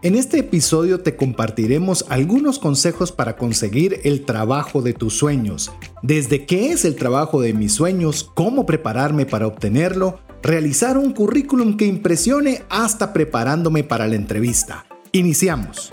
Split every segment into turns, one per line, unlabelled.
En este episodio te compartiremos algunos consejos para conseguir el trabajo de tus sueños, desde qué es el trabajo de mis sueños, cómo prepararme para obtenerlo, realizar un currículum que impresione hasta preparándome para la entrevista. Iniciamos.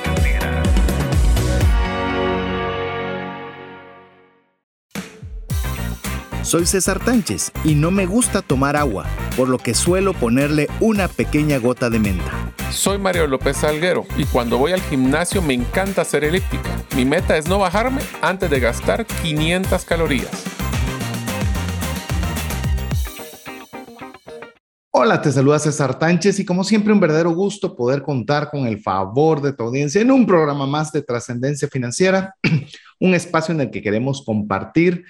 Soy César Tánchez y no me gusta tomar agua, por lo que suelo ponerle una pequeña gota de menta.
Soy Mario López Salguero y cuando voy al gimnasio me encanta hacer elíptica. Mi meta es no bajarme antes de gastar 500 calorías.
Hola, te saluda César Tánchez y como siempre un verdadero gusto poder contar con el favor de tu audiencia en un programa más de trascendencia financiera, un espacio en el que queremos compartir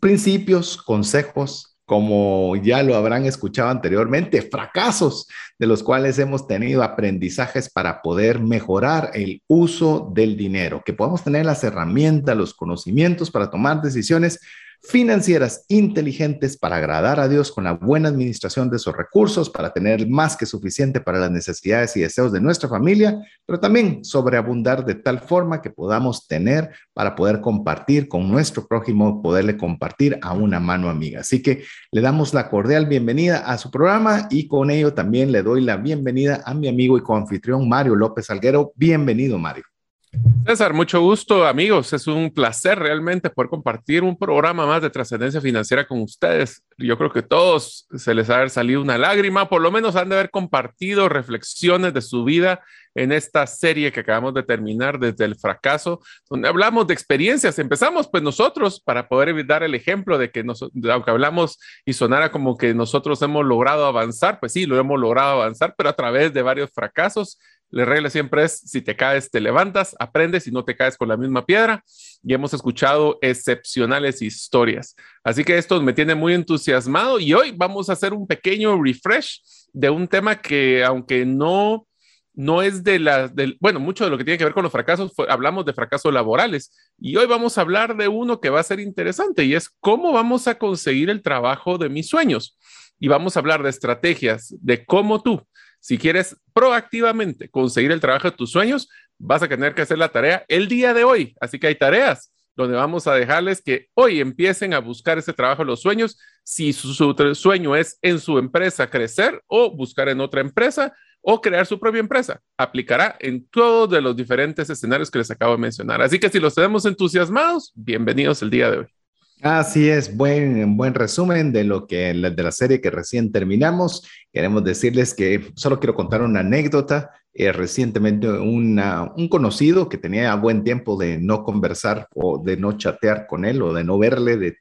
principios, consejos, como ya lo habrán escuchado anteriormente, fracasos de los cuales hemos tenido aprendizajes para poder mejorar el uso del dinero, que podamos tener las herramientas, los conocimientos para tomar decisiones financieras inteligentes para agradar a Dios con la buena administración de sus recursos, para tener más que suficiente para las necesidades y deseos de nuestra familia, pero también sobreabundar de tal forma que podamos tener para poder compartir con nuestro prójimo, poderle compartir a una mano amiga. Así que le damos la cordial bienvenida a su programa y con ello también le doy la bienvenida a mi amigo y coanfitrión Mario López Alguero. Bienvenido, Mario.
César, mucho gusto amigos. Es un placer realmente poder compartir un programa más de trascendencia financiera con ustedes. Yo creo que todos se les ha salido una lágrima, por lo menos han de haber compartido reflexiones de su vida en esta serie que acabamos de terminar desde el fracaso, donde hablamos de experiencias. Empezamos pues nosotros para poder dar el ejemplo de que nos, aunque hablamos y sonara como que nosotros hemos logrado avanzar, pues sí, lo hemos logrado avanzar, pero a través de varios fracasos la regla siempre es, si te caes, te levantas, aprendes y no te caes con la misma piedra. Y hemos escuchado excepcionales historias. Así que esto me tiene muy entusiasmado y hoy vamos a hacer un pequeño refresh de un tema que, aunque no, no es de la, del, bueno, mucho de lo que tiene que ver con los fracasos, hablamos de fracasos laborales. Y hoy vamos a hablar de uno que va a ser interesante y es cómo vamos a conseguir el trabajo de mis sueños. Y vamos a hablar de estrategias, de cómo tú si quieres proactivamente conseguir el trabajo de tus sueños, vas a tener que hacer la tarea el día de hoy. Así que hay tareas donde vamos a dejarles que hoy empiecen a buscar ese trabajo de los sueños. Si su, sueño es en su empresa crecer o buscar en otra empresa o crear su propia empresa, aplicará en todos los diferentes escenarios que les acabo de mencionar. Así que si los tenemos entusiasmados, bienvenidos el día de hoy.
Así es, buen, buen resumen de lo que de la serie que recién terminamos. Queremos decirles que solo quiero contar una anécdota. Eh, recientemente un conocido que tenía buen tiempo de no conversar o de no chatear con él o de no verle,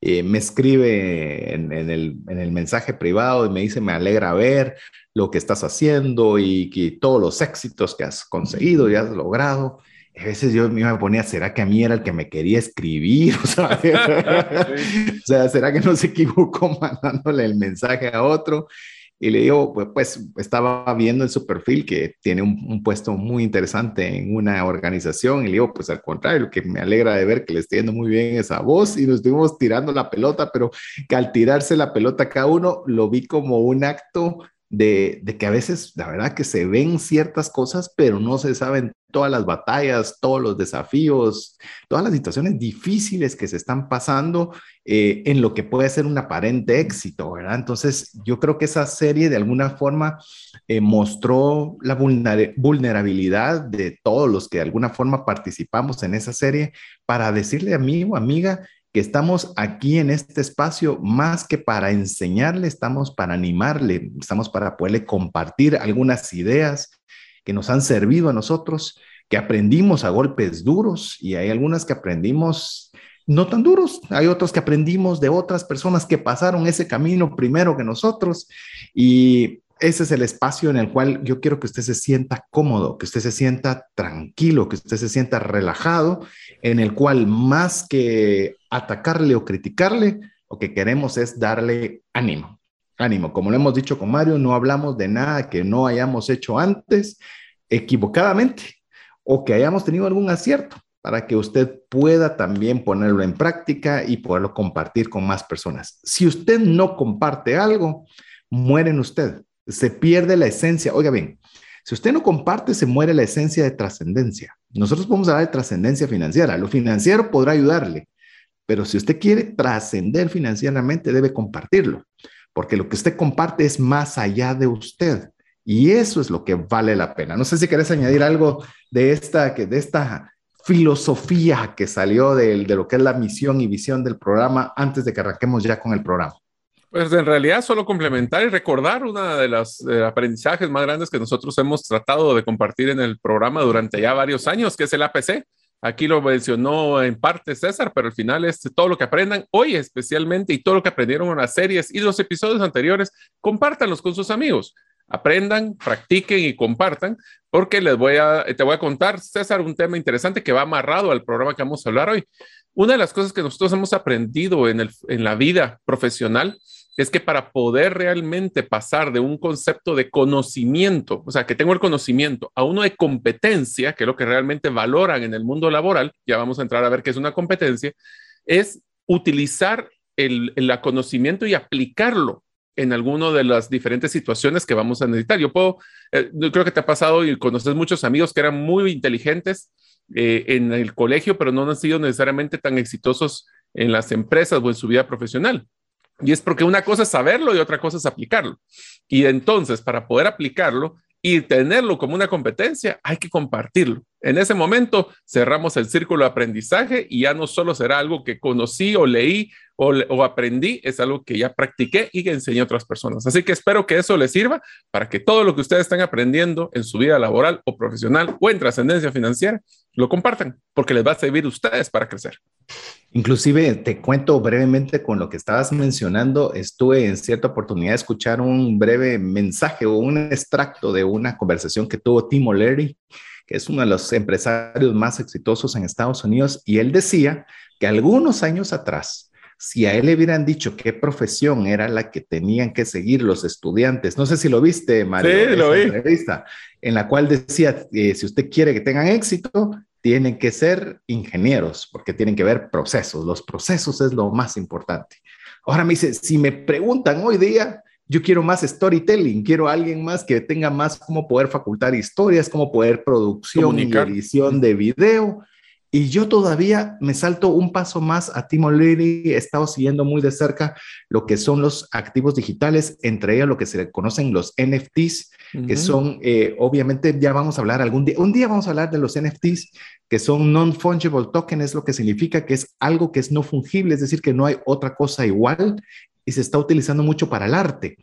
eh, me escribe en, el, en, el, mensaje privado y me dice, me alegra ver lo que estás haciendo y que todos los éxitos que has conseguido y has logrado a veces yo me ponía, ¿será que a mí era el que me quería escribir? O sea, ¿será que no se equivocó mandándole el mensaje a otro? Y le digo, pues, pues estaba viendo en su perfil que tiene un, puesto muy interesante en una organización. Y le digo, pues al contrario, que me alegra de ver que le esté yendo muy bien esa voz y nos estuvimos tirando la pelota, pero que al tirarse la pelota cada uno lo vi como un acto de, que a veces, la verdad, que se ven ciertas cosas, pero no se saben todas las batallas, todos los desafíos, todas las situaciones difíciles que se están pasando eh, en lo que puede ser un aparente éxito, ¿verdad? Entonces, yo creo que esa serie de alguna forma eh, mostró la vulnerabilidad de todos los que de alguna forma participamos en esa serie para decirle amigo, amiga, que estamos aquí en este espacio más que para enseñarle, estamos para animarle, estamos para poderle compartir algunas ideas que nos han servido a nosotros, que aprendimos a golpes duros y hay algunas que aprendimos no tan duros, hay otros que aprendimos de otras personas que pasaron ese camino primero que nosotros y ese es el espacio en el cual yo quiero que usted se sienta cómodo, que usted se sienta tranquilo, que usted se sienta relajado, en el cual más que atacarle o criticarle, lo que queremos es darle ánimo. ánimo, como lo hemos dicho con Mario, no hablamos de nada que no hayamos hecho antes equivocadamente o que hayamos tenido algún acierto para que usted pueda también ponerlo en práctica y poderlo compartir con más personas. Si usted no comparte algo, muere en usted, se pierde la esencia. Oiga bien, si usted no comparte, se muere la esencia de trascendencia. Nosotros podemos hablar de trascendencia financiera. Lo financiero podrá ayudarle, pero si usted quiere trascender financieramente, debe compartirlo, porque lo que usted comparte es más allá de usted. Y eso es lo que vale la pena. No sé si querés añadir algo de esta, de esta filosofía que salió de, lo que es la misión y visión del programa antes de que arranquemos ya con el programa.
Pues en realidad solo complementar y recordar una de los aprendizajes más grandes que nosotros hemos tratado de compartir en el programa durante ya varios años, que es el APC. Aquí lo mencionó en parte César, pero al final es todo lo que aprendan hoy especialmente y todo lo que aprendieron en las series y los episodios anteriores, compártanlos con sus amigos aprendan, practiquen y compartan, porque les voy a, te voy a contar, César, un tema interesante que va amarrado al programa que vamos a hablar hoy. Una de las cosas que nosotros hemos aprendido en, el, en la vida profesional es que para poder realmente pasar de un concepto de conocimiento, o sea, que tengo el conocimiento, a uno de competencia, que es lo que realmente valoran en el mundo laboral, ya vamos a entrar a ver qué es una competencia, es utilizar el, el conocimiento y aplicarlo en alguna de las diferentes situaciones que vamos a necesitar. Yo puedo, eh, creo que te ha pasado y conoces muchos amigos que eran muy inteligentes eh, en el colegio, pero no han sido necesariamente tan exitosos en las empresas o en su vida profesional. Y es porque una cosa es saberlo y otra cosa es aplicarlo. Y entonces, para poder aplicarlo y tenerlo como una competencia, hay que compartirlo. En ese momento cerramos el círculo de aprendizaje y ya no solo será algo que conocí o leí o, aprendí, es algo que ya practiqué y que enseñé a otras personas. Así que espero que eso les sirva para que todo lo que ustedes están aprendiendo en su vida laboral o profesional o en trascendencia financiera, lo compartan, porque les va a servir a ustedes para crecer.
Inclusive te cuento brevemente con lo que estabas mencionando, estuve en cierta oportunidad de escuchar un breve mensaje o un extracto de una conversación que tuvo Tim O'Leary, que es uno de los empresarios más exitosos en Estados Unidos, y él decía que algunos años atrás, si a él le hubieran dicho qué profesión era la que tenían que seguir los estudiantes, no sé si lo viste, Mario,
sí, lo vi.
entrevista, en la cual decía, eh, si usted quiere que tengan éxito, tienen que ser ingenieros, porque tienen que ver procesos, los procesos es lo más importante. Ahora me dice, si me preguntan hoy día, yo quiero más storytelling, quiero alguien más que tenga más cómo poder facultar historias, cómo poder producción y edición de video, y yo todavía me salto un paso más a Tim O'Leary, he estado siguiendo muy de cerca lo que son los activos digitales, entre ellos lo que se conocen los NFTs, que son, eh, obviamente ya vamos a hablar algún día, un día vamos a hablar de los NFTs, que son non-fungible token, es lo que significa que es algo que es no fungible, es decir, que no hay otra cosa igual y se está utilizando mucho para el arte.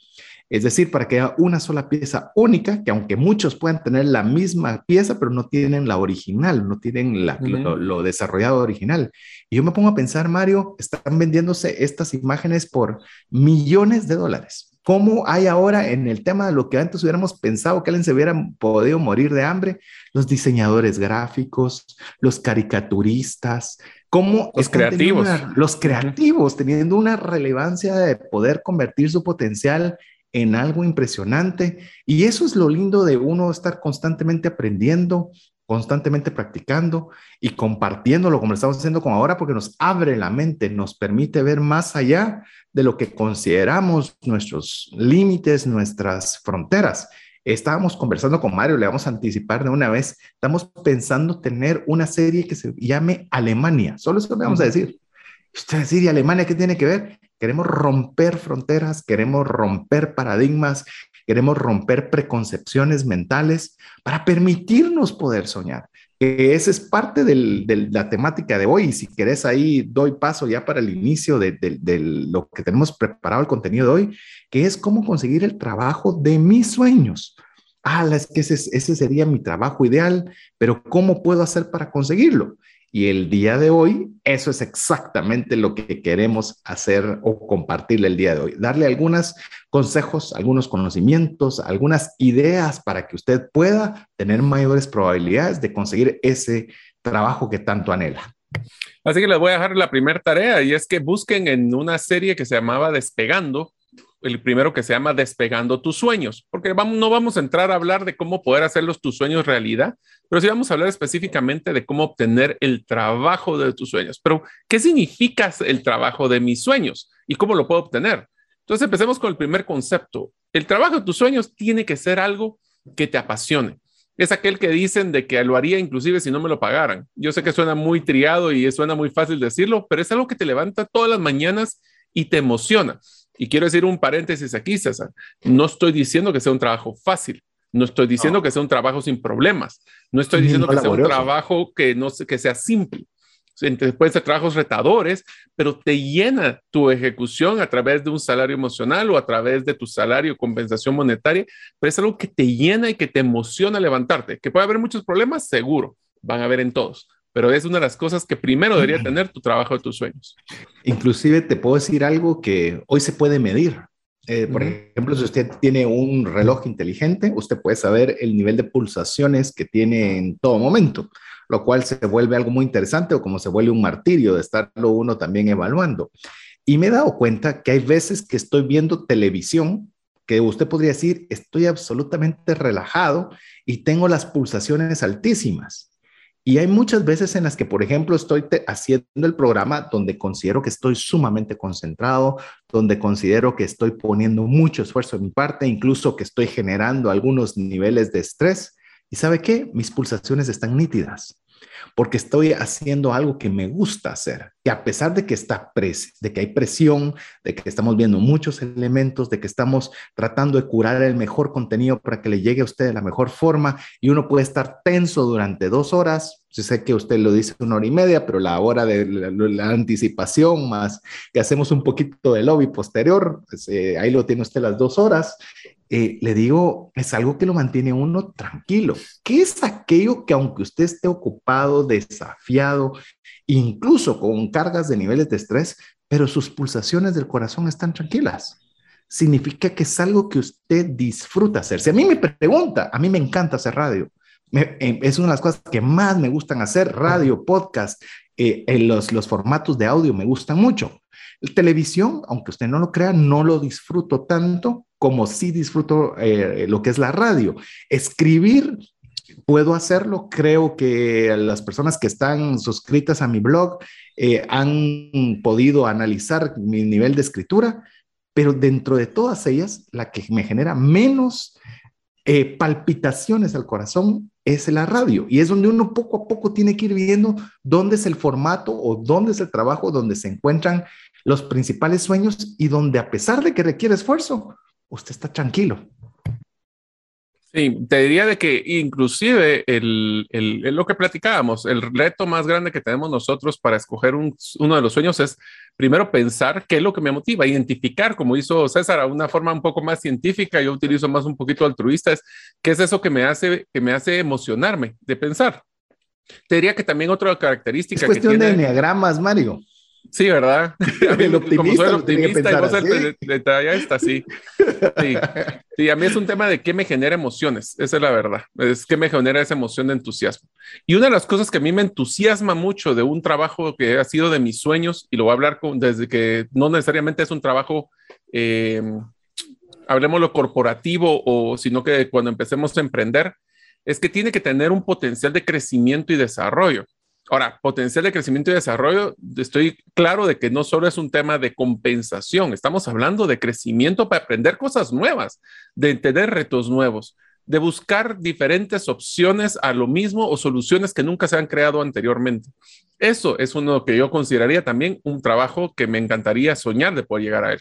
Es decir, para que haya una sola pieza única, que aunque muchos puedan tener la misma pieza, pero no tienen la original, no tienen lo, desarrollado original. Y yo me pongo a pensar, Mario, están vendiéndose estas imágenes por millones de dólares. ¿Cómo hay ahora en el tema de lo que antes hubiéramos pensado que alguien se hubiera podido morir de hambre? Los diseñadores gráficos, los caricaturistas, cómo
los creativos.
los creativos teniendo una relevancia de poder convertir su potencial en algo impresionante. Y eso es lo lindo de uno estar constantemente aprendiendo, constantemente practicando y compartiéndolo como lo estamos haciendo con ahora, porque nos abre la mente, nos permite ver más allá de lo que consideramos nuestros límites, nuestras fronteras. Estábamos conversando con Mario, le vamos a anticipar de una vez, estamos pensando tener una serie que se llame Alemania, solo eso le vamos a decir. Usted decir, ¿y Alemania qué tiene que ver? Queremos romper fronteras, queremos romper paradigmas, queremos romper preconcepciones mentales para permitirnos poder soñar. Que esa es parte de la temática de hoy. Y si querés ahí, doy paso ya para el inicio de, lo que tenemos preparado el contenido de hoy, que es cómo conseguir el trabajo de mis sueños. Ah, es que ese, ese sería mi trabajo ideal, pero ¿cómo puedo hacer para conseguirlo? Y el día de hoy, eso es exactamente lo que queremos hacer o compartirle el día de hoy. Darle algunos consejos, algunos conocimientos, algunas ideas para que usted pueda tener mayores probabilidades de conseguir ese trabajo que tanto anhela.
Así que les voy a dejar la primera tarea y es que busquen en una serie que se llamaba Despegando el primero que se llama Despegando tus sueños, porque no vamos a entrar a hablar de cómo poder hacerlos tus sueños realidad, pero sí vamos a hablar específicamente de cómo obtener el trabajo de tus sueños. Pero, ¿qué significa el trabajo de mis sueños y cómo lo puedo obtener? Entonces, empecemos con el primer concepto. El trabajo de tus sueños tiene que ser algo que te apasione. Es aquel que dicen de que lo haría inclusive si no me lo pagaran. Yo sé que suena muy triado y suena muy fácil decirlo, pero es algo que te levanta todas las mañanas y te emociona. Y quiero decir un paréntesis aquí, César. No estoy diciendo que sea un trabajo fácil. No estoy diciendo que sea un trabajo sin problemas. No estoy diciendo que sea un trabajo que, no, que sea simple. pueden ser trabajos retadores, pero te llena tu ejecución a través de un salario emocional o a través de tu salario compensación monetaria, pero es algo que te llena y que te emociona levantarte. Que puede haber muchos problemas, seguro, van a haber en todos, pero es una de las cosas que primero debería tener tu trabajo de tus sueños.
Inclusive te puedo decir algo que hoy se puede medir. Eh, por ejemplo, si usted tiene un reloj inteligente, usted puede saber el nivel de pulsaciones que tiene en todo momento, lo cual se vuelve algo muy interesante o como se vuelve un martirio de estarlo uno también evaluando. Y me he dado cuenta que hay veces que estoy viendo televisión que usted podría decir, estoy absolutamente relajado y tengo las pulsaciones altísimas. Y hay muchas veces en las que, por ejemplo, estoy haciendo el programa donde considero que estoy sumamente concentrado, donde considero que estoy poniendo mucho esfuerzo de mi parte, incluso que estoy generando algunos niveles de estrés. ¿Y sabe qué? Mis pulsaciones están nítidas porque estoy haciendo algo que me gusta hacer. Y a pesar de que, está de que hay presión, de que estamos viendo muchos elementos, de que estamos tratando de curar el mejor contenido para que le llegue a usted de la mejor forma y uno puede estar tenso durante dos horas, yo sé que usted lo dice una hora y media, pero la hora de la, anticipación más que hacemos un poquito de lobby posterior, pues, eh, ahí lo tiene usted las dos horas eh, le digo, es algo que lo mantiene uno tranquilo. ¿Qué es aquello que aunque usted esté ocupado, desafiado, incluso con cargas de niveles de estrés, pero sus pulsaciones del corazón están tranquilas? Significa que es algo que usted disfruta hacer. Si a mí me pregunta, a mí me encanta hacer radio. Eh, es una de las cosas que más me gustan hacer, radio, podcast, eh, en los, los formatos de audio me gustan mucho. Televisión, aunque usted no lo crea, no lo disfruto tanto como sí disfruto eh, lo que es la radio. Escribir, puedo hacerlo. Creo que las personas que están suscritas a mi blog eh, han podido analizar mi nivel de escritura, pero dentro de todas ellas, la que me genera menos eh, palpitaciones al corazón es la radio. Y es donde uno poco a poco tiene que ir viendo dónde es el formato o dónde es el trabajo donde se encuentran los principales sueños y donde a pesar de que requiere esfuerzo, usted está tranquilo.
Sí, te diría de que inclusive el, lo que platicábamos, el reto más grande que tenemos nosotros para escoger uno de los sueños es primero pensar qué es lo que me motiva, identificar, como hizo César, a una forma un poco más científica, yo utilizo más un poquito altruista, es qué es eso que me hace, que me hace emocionarme de pensar. Te diría que también otra característica.
Es cuestión de enneagramas, Mario.
Sí, ¿verdad?
el optimista, como soy
el optimista y vos el de, esta, sí. sí. Sí, a mí es un tema de qué me genera emociones, esa es la verdad, es que me genera esa emoción de entusiasmo. Y una de las cosas que a mí me entusiasma mucho de un trabajo que ha sido de mis sueños, y lo voy a hablar con, desde que no necesariamente es un trabajo, eh, hablemos lo corporativo, o sino que cuando empecemos a emprender, es que tiene que tener un potencial de crecimiento y desarrollo. Ahora, potencial de crecimiento y desarrollo, estoy claro de que no solo es un tema de compensación, estamos hablando de crecimiento para aprender cosas nuevas, de tener retos nuevos, de buscar diferentes opciones a lo mismo o soluciones que nunca se han creado anteriormente. Eso es uno que yo consideraría también un trabajo que me encantaría soñar de poder llegar a él.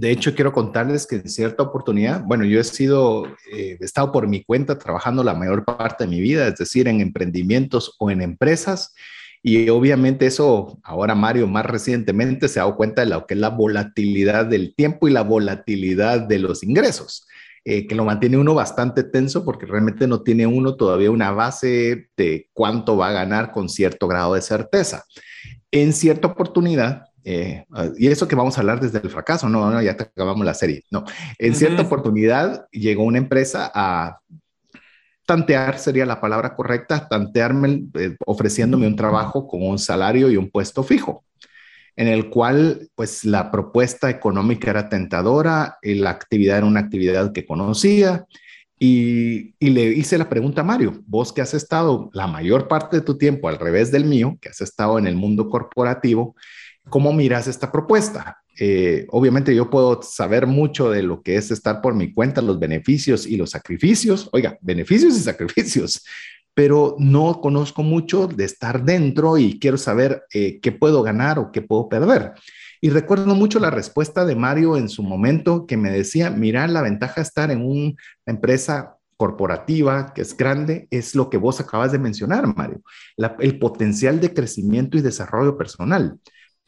De hecho, quiero contarles que en cierta oportunidad, bueno, yo he sido, eh, he estado por mi cuenta trabajando la mayor parte de mi vida, es decir, en emprendimientos o en empresas. Y obviamente eso, ahora Mario más recientemente se ha dado cuenta de lo que es la volatilidad del tiempo y la volatilidad de los ingresos, eh, que lo mantiene uno bastante tenso porque realmente no tiene uno todavía una base de cuánto va a ganar con cierto grado de certeza. En cierta oportunidad, eh, y eso que vamos a hablar desde el fracaso, no, no ya acabamos la serie. No, en cierta oportunidad llegó una empresa a tantear, sería la palabra correcta, tantearme, eh, ofreciéndome un trabajo con un salario y un puesto fijo. en el cual pues la propuesta económica era tentadora, la actividad era una actividad que conocía y, le hice la pregunta a Mario, vos que has estado la mayor parte de tu tiempo al revés del mío, que has estado en el mundo corporativo, ¿cómo miras esta propuesta? Eh, obviamente yo puedo saber mucho de lo que es estar por mi cuenta, los beneficios y los sacrificios, oiga, beneficios y sacrificios, pero no conozco mucho de estar dentro y quiero saber eh, qué puedo ganar o qué puedo perder. Y recuerdo mucho la respuesta de Mario en su momento que me decía, mira, la ventaja de estar en una empresa corporativa que es grande es lo que vos acabas de mencionar, Mario, el potencial de crecimiento y desarrollo personal,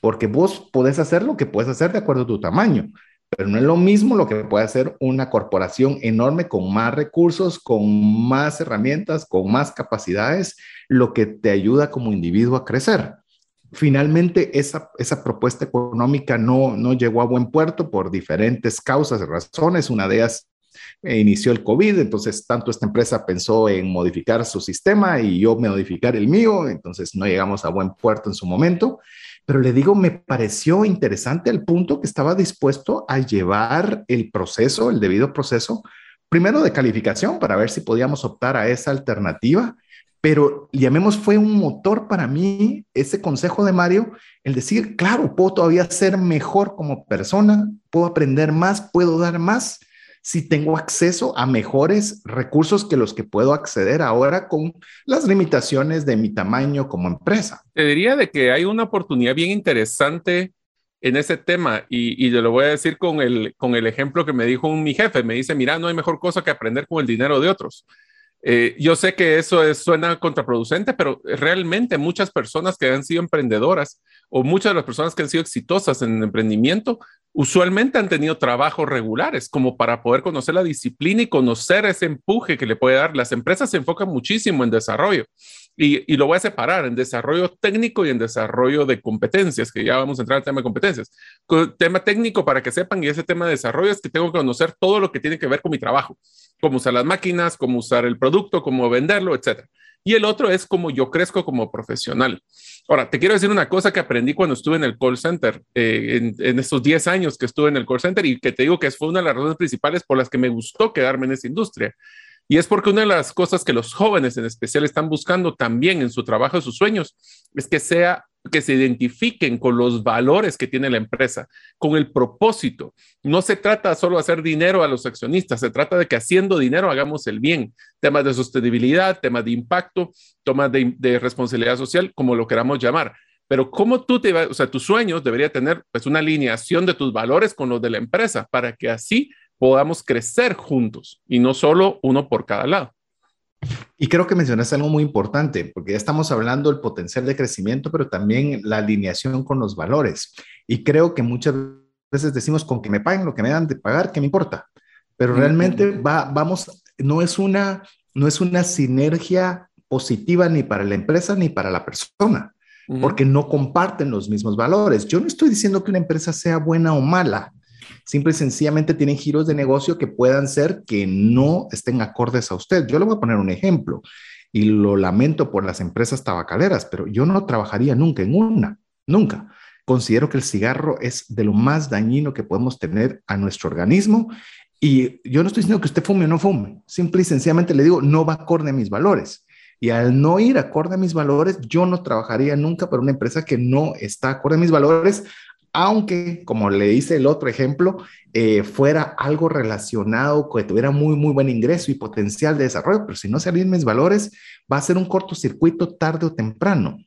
porque vos podés hacer lo que puedes hacer de acuerdo a tu tamaño, pero no es lo mismo lo que puede hacer una corporación enorme con más recursos, con más herramientas, con más capacidades, lo que te ayuda como individuo a crecer. Finalmente, esa, esa propuesta económica no, no llegó a buen puerto por diferentes causas y razones. Una de ellas eh, inició el COVID, entonces tanto esta empresa pensó en modificar su sistema y yo modificar el mío, entonces no llegamos a buen puerto en su momento pero le digo, me pareció interesante el punto que estaba dispuesto a llevar el proceso, el debido proceso, primero de calificación para ver si podíamos optar a esa alternativa, pero llamemos fue un motor para mí ese consejo de Mario, el decir, claro, puedo todavía ser mejor como persona, puedo aprender más, puedo dar más si tengo acceso a mejores recursos que los que puedo acceder ahora con las limitaciones de mi tamaño como empresa.
Te diría de que hay una oportunidad bien interesante en ese tema y, y te lo voy a decir con el, con el ejemplo que me dijo mi jefe. Me dice, mira, no hay mejor cosa que aprender con el dinero de otros. Eh, yo sé que eso suena contraproducente, pero realmente muchas personas que han sido emprendedoras o muchas de las personas que han sido exitosas en el emprendimiento usualmente han tenido trabajos regulares como para poder conocer la disciplina y conocer ese empuje que le puede dar. Las empresas se enfocan muchísimo en desarrollo y, lo voy a separar en desarrollo técnico y en desarrollo de competencias, que ya vamos a entrar al tema de competencias. tema técnico, para que sepan, y ese tema de desarrollo es que tengo que conocer todo lo que tiene que ver con mi trabajo, cómo usar las máquinas, cómo usar el producto, cómo venderlo, etcétera. Y el otro es cómo yo crezco como profesional. Ahora, te quiero decir una cosa que aprendí cuando estuve en el call center, eh, en, en, estos 10 años que estuve en el call center y que te digo que fue una de las razones principales por las que me gustó quedarme en esa industria. Y es porque una de las cosas que los jóvenes en especial están buscando también en su trabajo sus sueños es que sea que se identifiquen con los valores que tiene la empresa, con el propósito. No se trata solo de hacer dinero a los accionistas, se trata de que haciendo dinero hagamos el bien. Temas de sostenibilidad, temas de impacto, temas de, responsabilidad social, como lo queramos llamar. Pero cómo tú te, o sea, tus sueños debería tener pues una alineación de tus valores con los de la empresa para que así podamos crecer juntos y no solo uno por cada lado.
Y creo que mencionaste algo muy importante, porque ya estamos hablando del potencial de crecimiento, pero también la alineación con los valores. Y creo que muchas veces decimos con que me paguen lo que me dan de pagar, ¿qué me importa? Pero realmente va, vamos, no es una, no es una sinergia positiva ni para la empresa ni para la persona, porque no comparten los mismos valores. Yo no estoy diciendo que una empresa sea buena o mala, simple y sencillamente tienen giros de negocio que puedan ser que no estén acordes a usted. Yo le voy a poner un ejemplo y lo lamento por las empresas tabacaleras, pero yo no trabajaría nunca en una, nunca. Considero que el cigarro es de lo más dañino que podemos tener a nuestro organismo y yo no estoy diciendo que usted fume o no fume, simple y sencillamente le digo, no va acorde a mis valores. Y al no ir acorde a mis valores, yo no trabajaría nunca para una empresa que no está acorde a mis valores, aunque, como le hice el otro ejemplo, eh, fuera algo relacionado, que tuviera muy, muy buen ingreso y potencial de desarrollo, pero si no se mis valores, va a ser un cortocircuito tarde o temprano,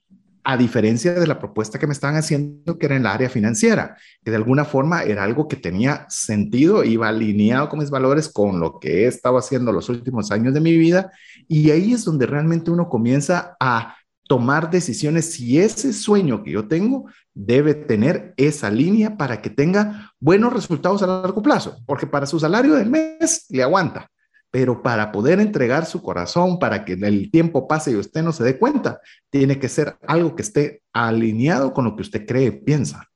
a diferencia de la propuesta que me estaban haciendo, que era en la área financiera, que de alguna forma era algo que tenía sentido, iba alineado con mis valores, con lo que he estado haciendo los últimos años de mi vida, y ahí es donde realmente uno comienza a tomar decisiones si ese sueño que yo tengo debe tener esa línea para que tenga buenos resultados a largo plazo, porque para su salario del mes le aguanta, pero para poder entregar su corazón, para que el tiempo pase y usted no se dé cuenta, tiene que ser algo que esté alineado con lo que usted cree, piensa.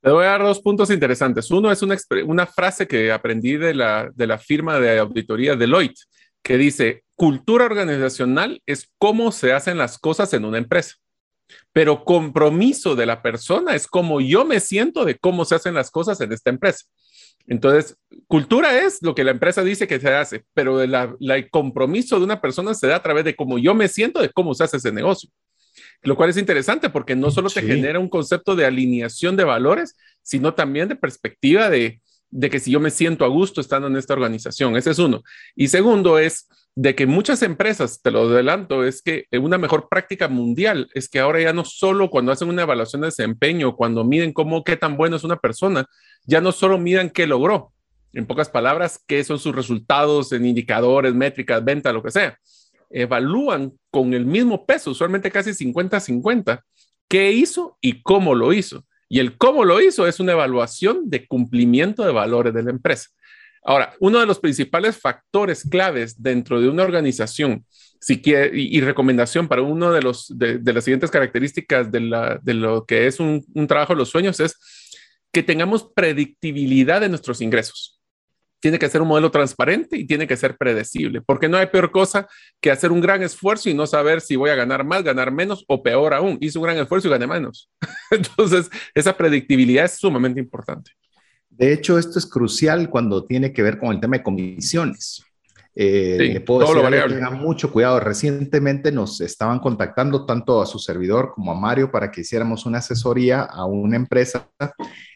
Le voy a dar dos puntos interesantes. Uno es una, una frase que aprendí de la, de la firma de auditoría Deloitte, que dice, cultura organizacional es cómo se hacen las cosas en una empresa. pero compromiso de la persona es como yo me siento de cómo se hacen las cosas en esta empresa. Entonces, cultura es lo que la empresa dice que se hace, pero el compromiso de una persona se da a través de cómo yo me siento de cómo se hace ese negocio. Lo cual es interesante porque no solo te genera un concepto de alineación de valores, sino también de perspectiva de, de que si yo me siento a gusto estando en esta organización. Ese es uno. Y segundo es de que muchas empresas, te lo adelanto, es que una mejor práctica mundial es que ahora ya no solo cuando hacen una evaluación de desempeño, cuando miden cómo, qué tan bueno es una persona, ya no solo midan qué logró, en pocas palabras, qué son sus resultados en indicadores, métricas, venta, lo que sea. Evalúan con el mismo peso, usualmente casi 50-50, qué hizo y cómo lo hizo. Y el cómo lo hizo es una evaluación de cumplimiento de valores de la empresa. Ahora, uno de los principales factores claves dentro de una organización y, recomendación para uno de, las siguientes características de lo que es un, un, trabajo de los sueños es que tengamos predictibilidad de nuestros ingresos. Tiene que ser un modelo transparente y tiene que ser predecible, porque no hay peor cosa que hacer un gran esfuerzo y no saber si voy a ganar más, ganar menos o peor aún, hice un gran esfuerzo y gané menos. Entonces, esa predictibilidad es sumamente importante.
De hecho, esto es crucial cuando tiene que ver con el tema de comisiones. Eh, le puedo decir que tengan mucho cuidado. Recientemente nos estaban contactando tanto a su servidor como a Mario para que hiciéramos una asesoría a una empresa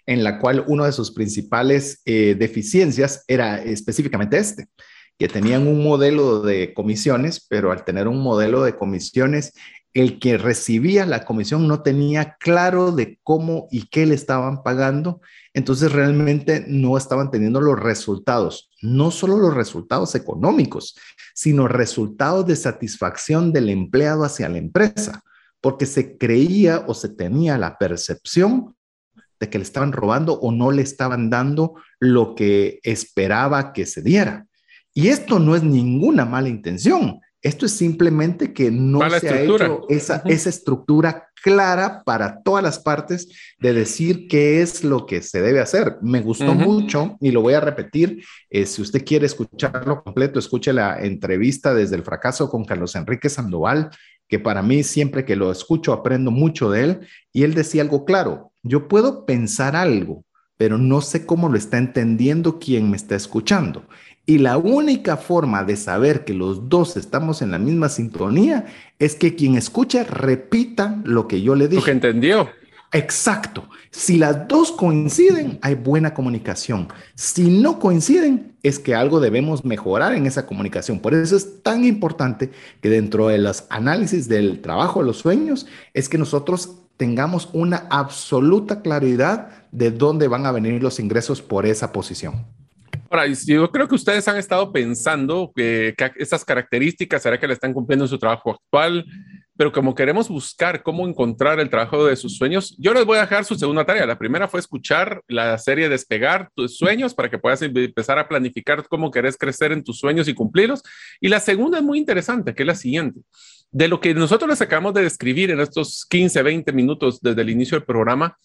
en la cual una de sus principales eh, deficiencias era específicamente este, que tenían un modelo de comisiones, pero al tener un modelo de comisiones, el que recibía la comisión no tenía claro de cómo y qué le estaban pagando entonces realmente no estaban teniendo los resultados, no solo los resultados económicos, sino resultados de satisfacción del empleado hacia la empresa, porque se creía o se tenía la percepción de que le estaban robando o no le estaban dando lo que esperaba que se diera. Y esto no es ninguna mala intención, esto es simplemente que no se ha hecho esa, esa estructura clara para todas las partes de decir qué es lo que se debe hacer. Me gustó mucho y lo voy a repetir. Eh, si usted quiere escucharlo completo, escuche la entrevista desde el fracaso con Carlos Enrique Sandoval, que para mí siempre que lo escucho aprendo mucho de él. Y él decía algo claro, yo puedo pensar algo, pero no sé cómo lo está entendiendo quien me está escuchando. Y la única forma de saber que los dos estamos en la misma sintonía es que quien escucha repita lo que yo le dije. Lo
que entendió.
Exacto. Si las dos coinciden, hay buena comunicación. Si no coinciden, es que algo debemos mejorar en esa comunicación. Por eso es tan importante que dentro de los análisis del trabajo de los sueños, es que nosotros tengamos una absoluta claridad de dónde van a venir los ingresos por esa posición.
Ahora, yo creo que ustedes han estado pensando que, estas características será que le están cumpliendo en su trabajo actual, pero como queremos buscar cómo encontrar el trabajo de sus sueños, yo les voy a dejar su segunda tarea. La primera fue escuchar la serie Despegar tus sueños para que puedas empezar a planificar cómo querés crecer en tus sueños y cumplirlos. Y la segunda es muy interesante, que es la siguiente. De lo que nosotros les acabamos de describir en estos 15, 20 minutos desde el inicio del programa,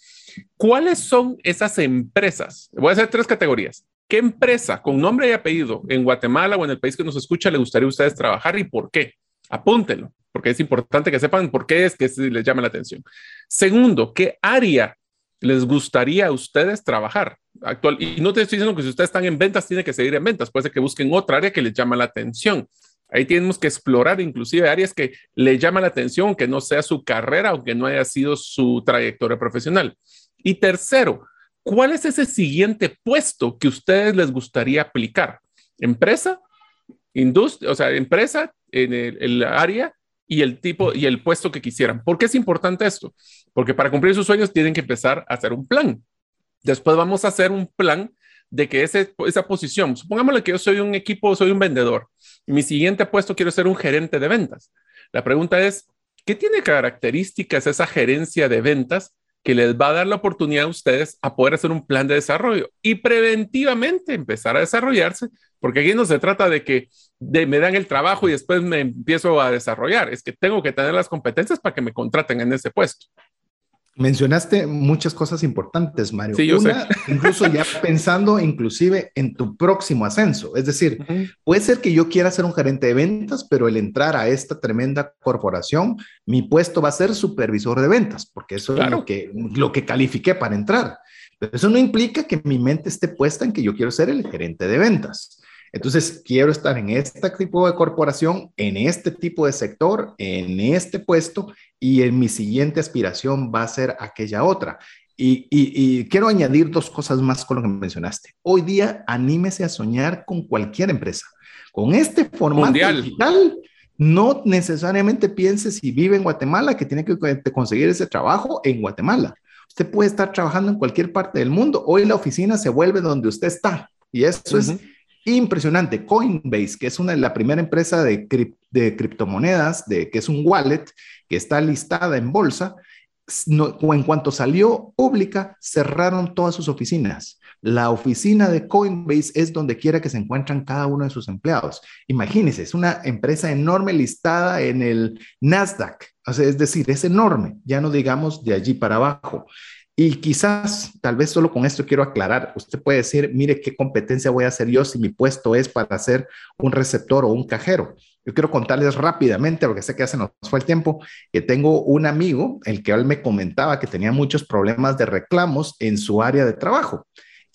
¿cuáles son esas empresas? Voy a hacer tres categorías ¿Qué empresa con nombre y apellido en Guatemala o en el país que nos escucha le gustaría a ustedes trabajar y por qué? Apúntenlo, porque es importante que sepan por qué es que les llama la atención. Segundo, ¿qué área les gustaría a ustedes trabajar actual? Y no te estoy diciendo que si ustedes están en ventas, tienen que seguir en ventas, puede ser que busquen otra área que les llama la atención. Ahí tenemos que explorar inclusive áreas que le llaman la atención, que no sea su carrera, aunque no haya sido su trayectoria profesional. Y tercero, ¿cuál es ese siguiente puesto que ustedes les gustaría aplicar? Empresa, industria, o sea, empresa en el, área y el tipo y el puesto que quisieran. ¿Por qué es importante esto? Porque para cumplir sus sueños tienen que empezar a hacer un plan. Después vamos a hacer un plan de que ese, esa posición, supongámosle que yo soy un equipo, soy un vendedor, y mi siguiente puesto quiero ser un gerente de ventas. La pregunta es, ¿qué tiene características esa gerencia de ventas que les va a dar la oportunidad a ustedes a poder hacer un plan de desarrollo y preventivamente empezar a desarrollarse, porque aquí no se trata de que me dan el trabajo y después me empiezo a desarrollar, es que tengo que tener las competencias para que me contraten en ese puesto.
Mencionaste muchas cosas importantes, Mario. Sí, yo sé. incluso ya pensando inclusive en tu próximo ascenso. Es decir, puede ser que yo quiera ser un gerente de ventas, pero el entrar a esta tremenda corporación, mi puesto va a ser supervisor de ventas, porque eso es lo que, lo que califiqué para entrar. Pero eso no implica que mi mente esté puesta en que yo quiero ser el gerente de ventas. Entonces, quiero estar en este tipo de corporación, en este tipo de sector, en este puesto, y en mi siguiente aspiración va a ser aquella otra. Y, quiero añadir dos cosas más con lo que mencionaste. Hoy día, anímese a soñar con cualquier empresa. Con este formato digital, no necesariamente piense si vive en Guatemala que tiene que conseguir ese trabajo en Guatemala. Usted puede estar trabajando en cualquier parte del mundo. Hoy la oficina se vuelve donde usted está. Y eso es impresionante. Coinbase, que es una, la primera empresa de, de criptomonedas, de, que es un wallet que está listada en bolsa, en cuanto salió pública, cerraron todas sus oficinas. La oficina de Coinbase es donde quiera que se encuentran cada uno de sus empleados. Imagínense, es una empresa enorme listada en el Nasdaq. es decir, es enorme, ya no digamos de allí para abajo. Y quizás, tal vez solo con esto quiero aclarar, usted puede decir, mire qué competencia voy a hacer yo si mi puesto es para ser un receptor o un cajero. Yo quiero contarles rápidamente, porque sé que ya se nos fue el tiempo, que tengo un amigo, el que él me comentaba que tenía muchos problemas de reclamos en su área de trabajo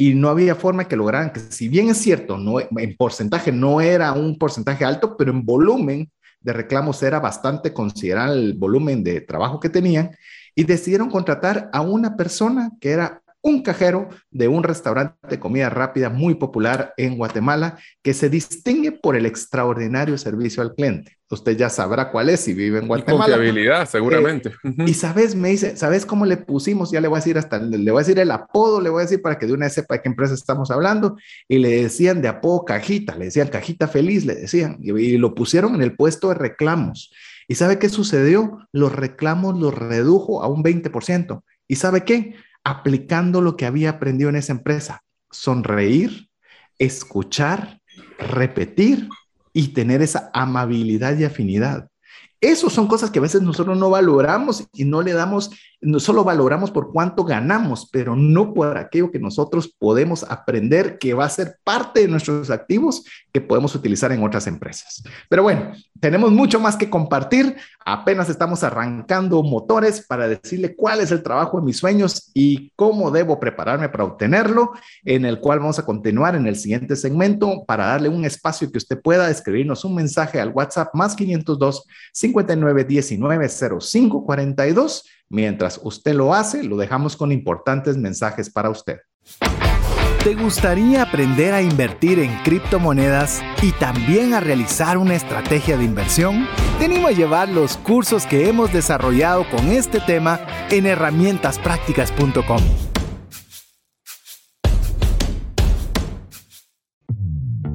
y no había forma que lograran que, si bien es cierto, no, en porcentaje no era un porcentaje alto, pero en volumen de reclamos era bastante considerable el volumen de trabajo que tenían y decidieron contratar a una persona que era un cajero de un restaurante de comida rápida muy popular en Guatemala que se distingue por el extraordinario servicio al cliente. Usted ya sabrá cuál es si vive en Guatemala.
confiabilidad, seguramente.
Eh, y sabes, me dice, ¿sabes cómo le pusimos? Ya le voy a decir hasta, le voy a decir el apodo, le voy a decir para que de una vez sepa de qué empresa estamos hablando. Y le decían de apodo cajita, le decían cajita feliz, le decían, y lo pusieron en el puesto de reclamos. ¿Y sabe qué sucedió? Los reclamos los redujo a un 20%. ¿Y sabe qué? Aplicando lo que había aprendido en esa empresa. Sonreír, escuchar, repetir y tener esa amabilidad y afinidad. Esas son cosas que a veces nosotros no valoramos y no le damos, no solo valoramos por cuánto ganamos, pero no por aquello que nosotros podemos aprender que va a ser parte de nuestros activos que podemos utilizar en otras empresas. Pero bueno, tenemos mucho más que compartir. Apenas estamos arrancando motores para decirle cuál es el trabajo de mis sueños y cómo debo prepararme para obtenerlo, en el cual vamos a continuar en el siguiente segmento para darle un espacio que usted pueda escribirnos un mensaje al WhatsApp más 502 59190542. Mientras usted lo hace, lo dejamos con importantes mensajes para usted.
¿Te gustaría aprender a invertir en criptomonedas y también a realizar una estrategia de inversión? Te animo a llevar los cursos que hemos desarrollado con este tema en herramientasprácticas.com.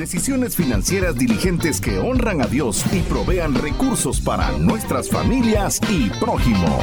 Decisiones financieras diligentes que honran a Dios y provean recursos para nuestras familias y prójimo.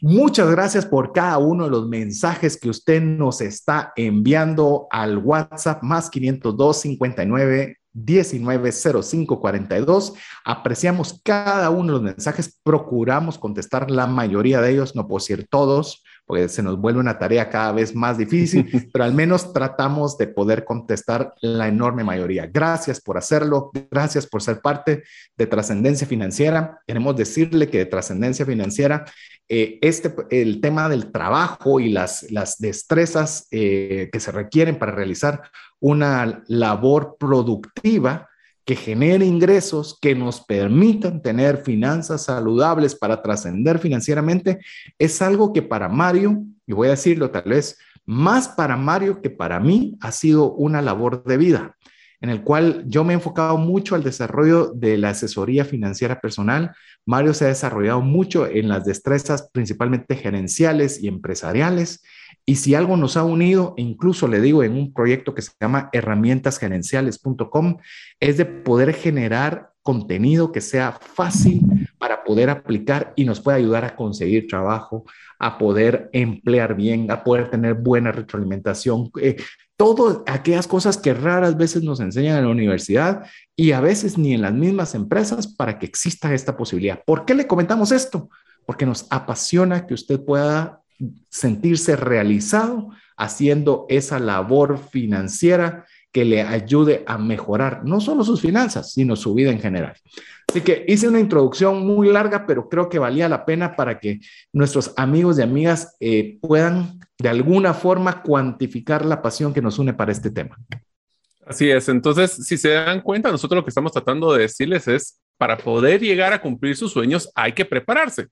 Muchas gracias por cada uno de los mensajes que usted nos está enviando al WhatsApp más 502 59 190542. Apreciamos cada uno de los mensajes, procuramos contestar la mayoría de ellos, no puedo decir todos, porque se nos vuelve una tarea cada vez más difícil, pero al menos tratamos de poder contestar la enorme mayoría. Gracias por hacerlo, gracias por ser parte de Trascendencia Financiera. Queremos decirle que de Trascendencia Financiera, eh, este, el tema del trabajo y las, las destrezas eh, que se requieren para realizar una labor productiva, que genere ingresos que nos permitan tener finanzas saludables para trascender financieramente, es algo que para Mario, y voy a decirlo tal vez más para Mario que para mí, ha sido una labor de vida. en el cual yo me he enfocado mucho al desarrollo de la asesoría financiera personal. Mario se ha desarrollado mucho en las destrezas principalmente gerenciales y empresariales. Y si algo nos ha unido, incluso le digo en un proyecto que se llama herramientasgerenciales.com, es de poder generar contenido que sea fácil para poder aplicar y nos pueda ayudar a conseguir trabajo, a poder emplear bien, a poder tener buena retroalimentación, eh, todas aquellas cosas que raras veces nos enseñan en la universidad y a veces ni en las mismas empresas para que exista esta posibilidad. ¿Por qué le comentamos esto? Porque nos apasiona que usted pueda sentirse realizado haciendo esa labor financiera que le ayude a mejorar no solo sus finanzas, sino su vida en general. Así que hice una introducción muy larga, pero creo que valía la pena para que nuestros amigos y amigas eh, puedan de alguna forma cuantificar la pasión que nos une para este tema.
Así es, entonces si se dan cuenta, nosotros lo que estamos tratando de decirles es, para poder llegar a cumplir sus sueños hay que prepararse.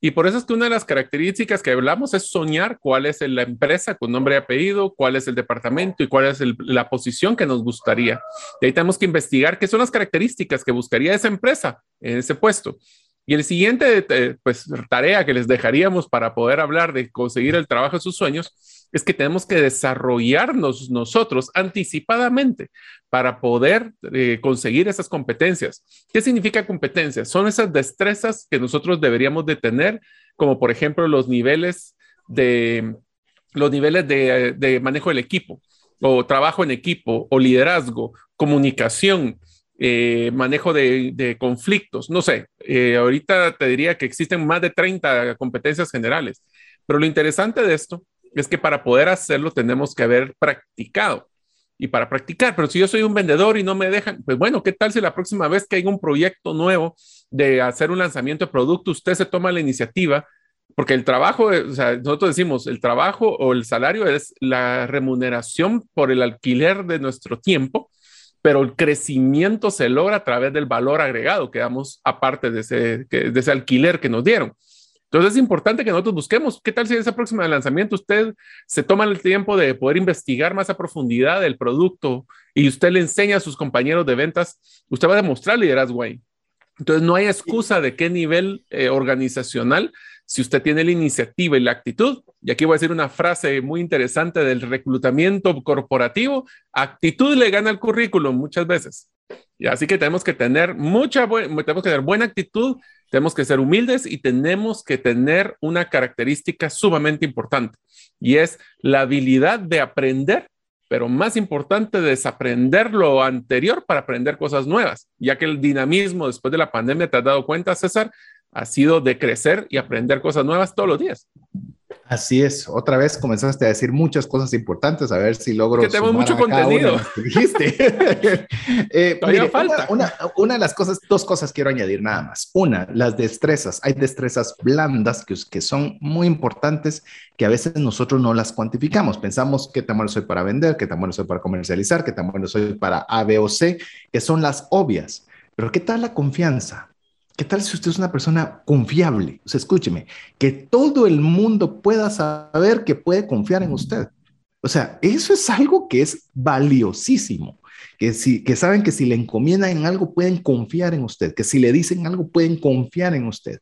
Y por eso es que una de las características que hablamos es soñar cuál es la empresa con nombre y apellido, cuál es el departamento y cuál es la posición que nos gustaría. De ahí tenemos que investigar qué son las características que buscaría esa empresa en ese puesto. Y el siguiente eh, pues, tarea que les dejaríamos para poder hablar de conseguir el trabajo de sus sueños es que tenemos que desarrollarnos nosotros anticipadamente para poder eh, conseguir esas competencias. ¿Qué significa competencias? Son esas destrezas que nosotros deberíamos de tener, como por ejemplo los niveles de, los niveles de, manejo del equipo o trabajo en equipo o liderazgo, comunicación, eh, manejo de, conflictos, no sé, eh, ahorita te diría que existen más de 30 competencias generales, pero lo interesante de esto es que para poder hacerlo tenemos que haber practicado y para practicar, pero si yo soy un vendedor y no me dejan, pues bueno, ¿qué tal si la próxima vez que hay un proyecto nuevo de hacer un lanzamiento de producto, usted se toma la iniciativa? Porque el trabajo, o sea, nosotros decimos, el trabajo o el salario es la remuneración por el alquiler de nuestro tiempo pero el crecimiento se logra a través del valor agregado que damos aparte de ese, de ese alquiler que nos dieron. Entonces es importante que nosotros busquemos qué tal si esa próxima lanzamiento usted se toma el tiempo de poder investigar más a profundidad el producto y usted le enseña a sus compañeros de ventas, usted va a demostrar liderazgo ahí. Entonces no hay excusa de qué nivel eh, organizacional si usted tiene la iniciativa y la actitud, y aquí voy a decir una frase muy interesante del reclutamiento corporativo, actitud le gana el currículum muchas veces. Y así que tenemos que tener mucha, tenemos que tener buena actitud, tenemos que ser humildes y tenemos que tener una característica sumamente importante, y es la habilidad de aprender pero más importante desaprender lo anterior para aprender cosas nuevas, ya que el dinamismo después de la pandemia, te has dado cuenta, César, ha sido de crecer y aprender cosas nuevas todos los días.
Así es, otra vez comenzaste a decir muchas cosas importantes, a ver si logro.
Que tenemos mucho contenido.
dijiste. eh, falta. Una, una, de las cosas, dos cosas quiero añadir nada más. Una, las destrezas. Hay destrezas blandas que, que son muy importantes que a veces nosotros no las cuantificamos. Pensamos qué tan bueno soy para vender, qué tan bueno soy para comercializar, qué tan bueno soy para A, B o C, que son las obvias. Pero ¿qué tal la confianza? ¿Qué tal si usted es una persona confiable? O escúcheme, que todo el mundo pueda saber que puede confiar en usted. O sea, eso es algo que es valiosísimo. Que, si, que saben que si le encomiendan en algo pueden confiar en usted, que si le dicen algo pueden confiar en usted.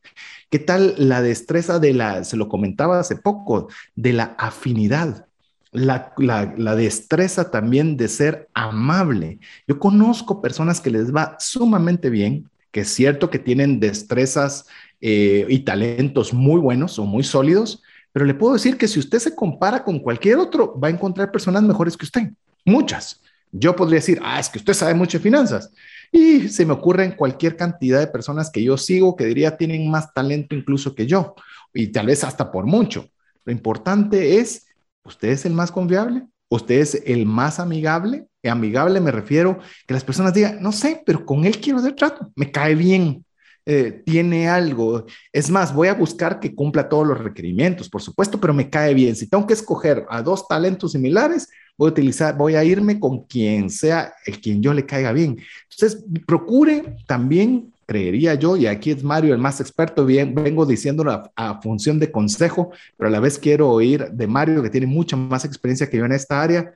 ¿Qué tal la destreza de la, se lo comentaba hace poco, de la afinidad? La, la, destreza también de ser amable. Yo conozco personas que les va sumamente bien, es cierto que tienen destrezas eh, y talentos muy buenos o muy sólidos, pero le puedo decir que si usted se compara con cualquier otro, va a encontrar personas mejores que usted, muchas. Yo podría decir, ah, es que usted sabe mucho de finanzas. Y se me ocurren cualquier cantidad de personas que yo sigo que diría tienen más talento incluso que yo, y tal vez hasta por mucho. Lo importante es, ¿usted es el más confiable? ¿Usted es el más amigable? Amigable me refiero que las personas digan, no sé, pero con él quiero hacer trato, me cae bien, eh, tiene algo. Es más, voy a buscar que cumpla todos los requerimientos, por supuesto, pero me cae bien. Si tengo que escoger a dos talentos similares, voy a a irme con quien sea el quien yo le caiga bien. Entonces, procure también creería yo, y aquí es Mario el más experto, bien, vengo diciéndolo a, función de consejo, pero a la vez quiero oír de Mario, que tiene mucha más experiencia que yo en esta área,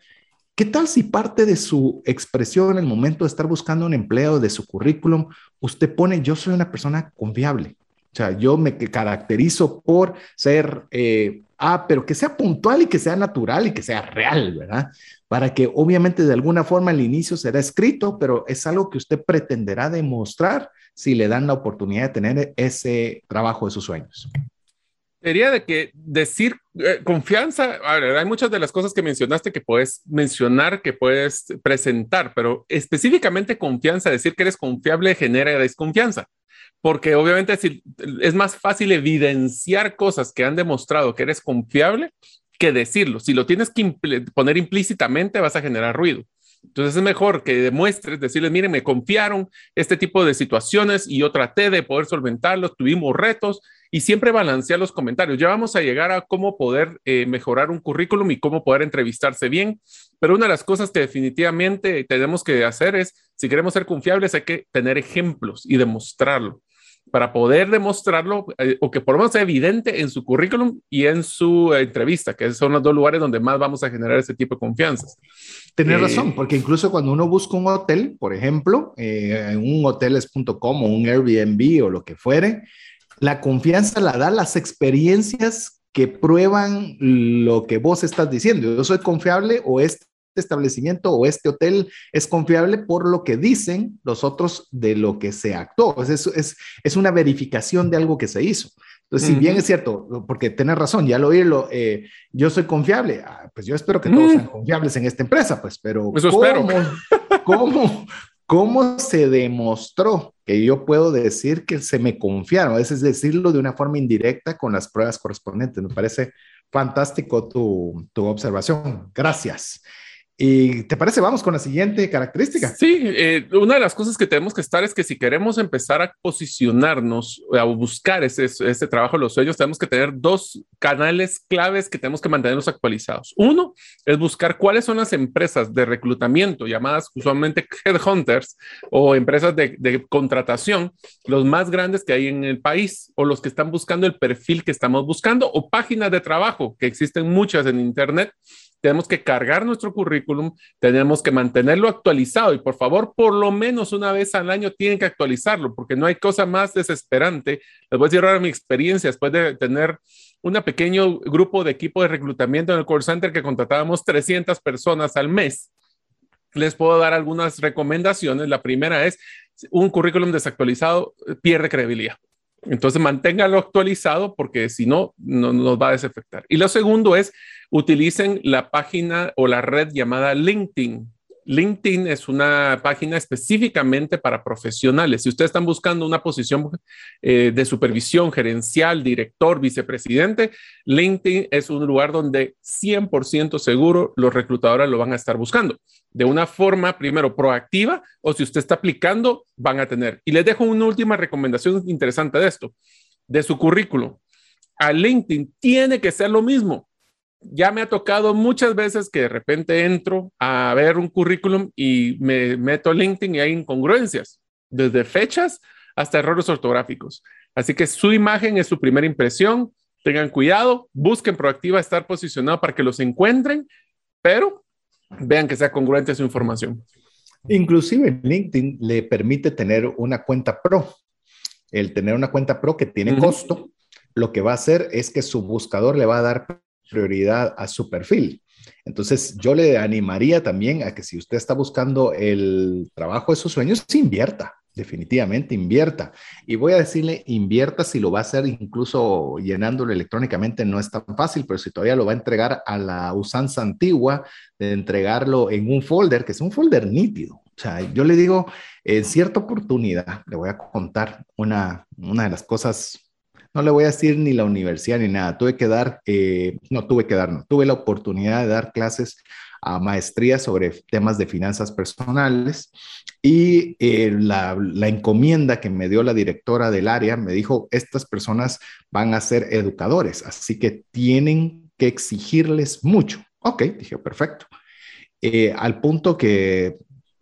¿Qué tal si parte de su expresión en el momento de estar buscando un empleo, de su currículum, usted pone, yo soy una persona confiable? O sea, yo me caracterizo por ser, eh, ah, pero que sea puntual y que sea natural y que sea real, ¿verdad? Para que obviamente de alguna forma al inicio será escrito, pero es algo que usted pretenderá demostrar si le dan la oportunidad de tener ese trabajo de sus sueños.
Sería de que decir eh, confianza, hay muchas de las cosas que mencionaste que puedes mencionar, que puedes presentar, pero específicamente confianza, decir que eres confiable genera desconfianza porque obviamente es más fácil evidenciar cosas que han demostrado que eres confiable que decirlo. Si lo tienes que poner implícitamente, vas a generar ruido. Entonces es mejor que demuestres, decirles, miren, me confiaron este tipo de situaciones y yo traté de poder solventarlos, tuvimos retos y siempre balancear los comentarios. Ya vamos a llegar a cómo poder eh, mejorar un currículum y cómo poder entrevistarse bien, pero una de las cosas que definitivamente tenemos que hacer es, si queremos ser confiables, hay que tener ejemplos y demostrarlo para poder demostrarlo eh, o que por lo menos sea evidente en su currículum y en su entrevista, que son los dos lugares donde más vamos a generar ese tipo de confianzas.
Tienes eh, razón, porque incluso cuando uno busca un hotel, por ejemplo, eh, un hoteles.com o un Airbnb o lo que fuere, la confianza la da las experiencias que prueban lo que vos estás diciendo. Yo soy confiable o este establecimiento o este hotel es confiable por lo que dicen los otros de lo que se actuó. Es, es, es una verificación de algo que se hizo. Entonces, si bien es cierto, porque tenés razón, ya lo oírlo, eh, yo soy confiable, ah, pues yo espero que todos sean confiables en esta empresa, pues, pero ¿cómo, ¿cómo, ¿cómo se demostró que yo puedo decir que se me confiaron? Es decirlo de una forma indirecta con las pruebas correspondientes. Me parece fantástico tu, tu observación. Gracias. ¿Y te parece? Vamos con la siguiente característica.
Sí, eh, una de las cosas que tenemos que estar es que si queremos empezar a posicionarnos a buscar ese, ese trabajo de los sueños, tenemos que tener dos canales claves que tenemos que mantenernos actualizados. Uno es buscar cuáles son las empresas de reclutamiento, llamadas usualmente headhunters o empresas de, de contratación, los más grandes que hay en el país o los que están buscando el perfil que estamos buscando o páginas de trabajo, que existen muchas en Internet tenemos que cargar nuestro currículum, tenemos que mantenerlo actualizado y por favor, por lo menos una vez al año tienen que actualizarlo porque no hay cosa más desesperante. Les voy a decir ahora mi experiencia después de tener un pequeño grupo de equipo de reclutamiento en el call center que contratábamos 300 personas al mes. Les puedo dar algunas recomendaciones. La primera es un currículum desactualizado pierde credibilidad. Entonces manténgalo actualizado porque si no, no nos va a desafectar. Y lo segundo es utilicen la página o la red llamada LinkedIn. LinkedIn es una página específicamente para profesionales. Si ustedes están buscando una posición eh, de supervisión gerencial, director, vicepresidente, LinkedIn es un lugar donde 100% seguro los reclutadores lo van a estar buscando de una forma, primero, proactiva o si usted está aplicando, van a tener. Y les dejo una última recomendación interesante de esto, de su currículum. A LinkedIn tiene que ser lo mismo. Ya me ha tocado muchas veces que de repente entro a ver un currículum y me meto a LinkedIn y hay incongruencias, desde fechas hasta errores ortográficos. Así que su imagen es su primera impresión. Tengan cuidado, busquen proactiva estar posicionado para que los encuentren, pero vean que sea congruente su información.
Inclusive LinkedIn le permite tener una cuenta pro. El tener una cuenta pro que tiene costo, lo que va a hacer es que su buscador le va a dar prioridad a su perfil. Entonces, yo le animaría también a que si usted está buscando el trabajo de sus sueños, invierta definitivamente invierta. Y voy a decirle, invierta si lo va a hacer incluso llenándolo electrónicamente, no es tan fácil, pero si todavía lo va a entregar a la usanza antigua de entregarlo en un folder, que es un folder nítido. O sea, yo le digo, en cierta oportunidad, le voy a contar una, una de las cosas, no le voy a decir ni la universidad ni nada, tuve que dar, eh, no tuve que dar, no, tuve la oportunidad de dar clases a maestría sobre temas de finanzas personales y eh, la, encomienda que me dio la directora del área me dijo, estas personas van a ser educadores, así que tienen que exigirles mucho. Ok, dije, perfecto. Eh, al punto que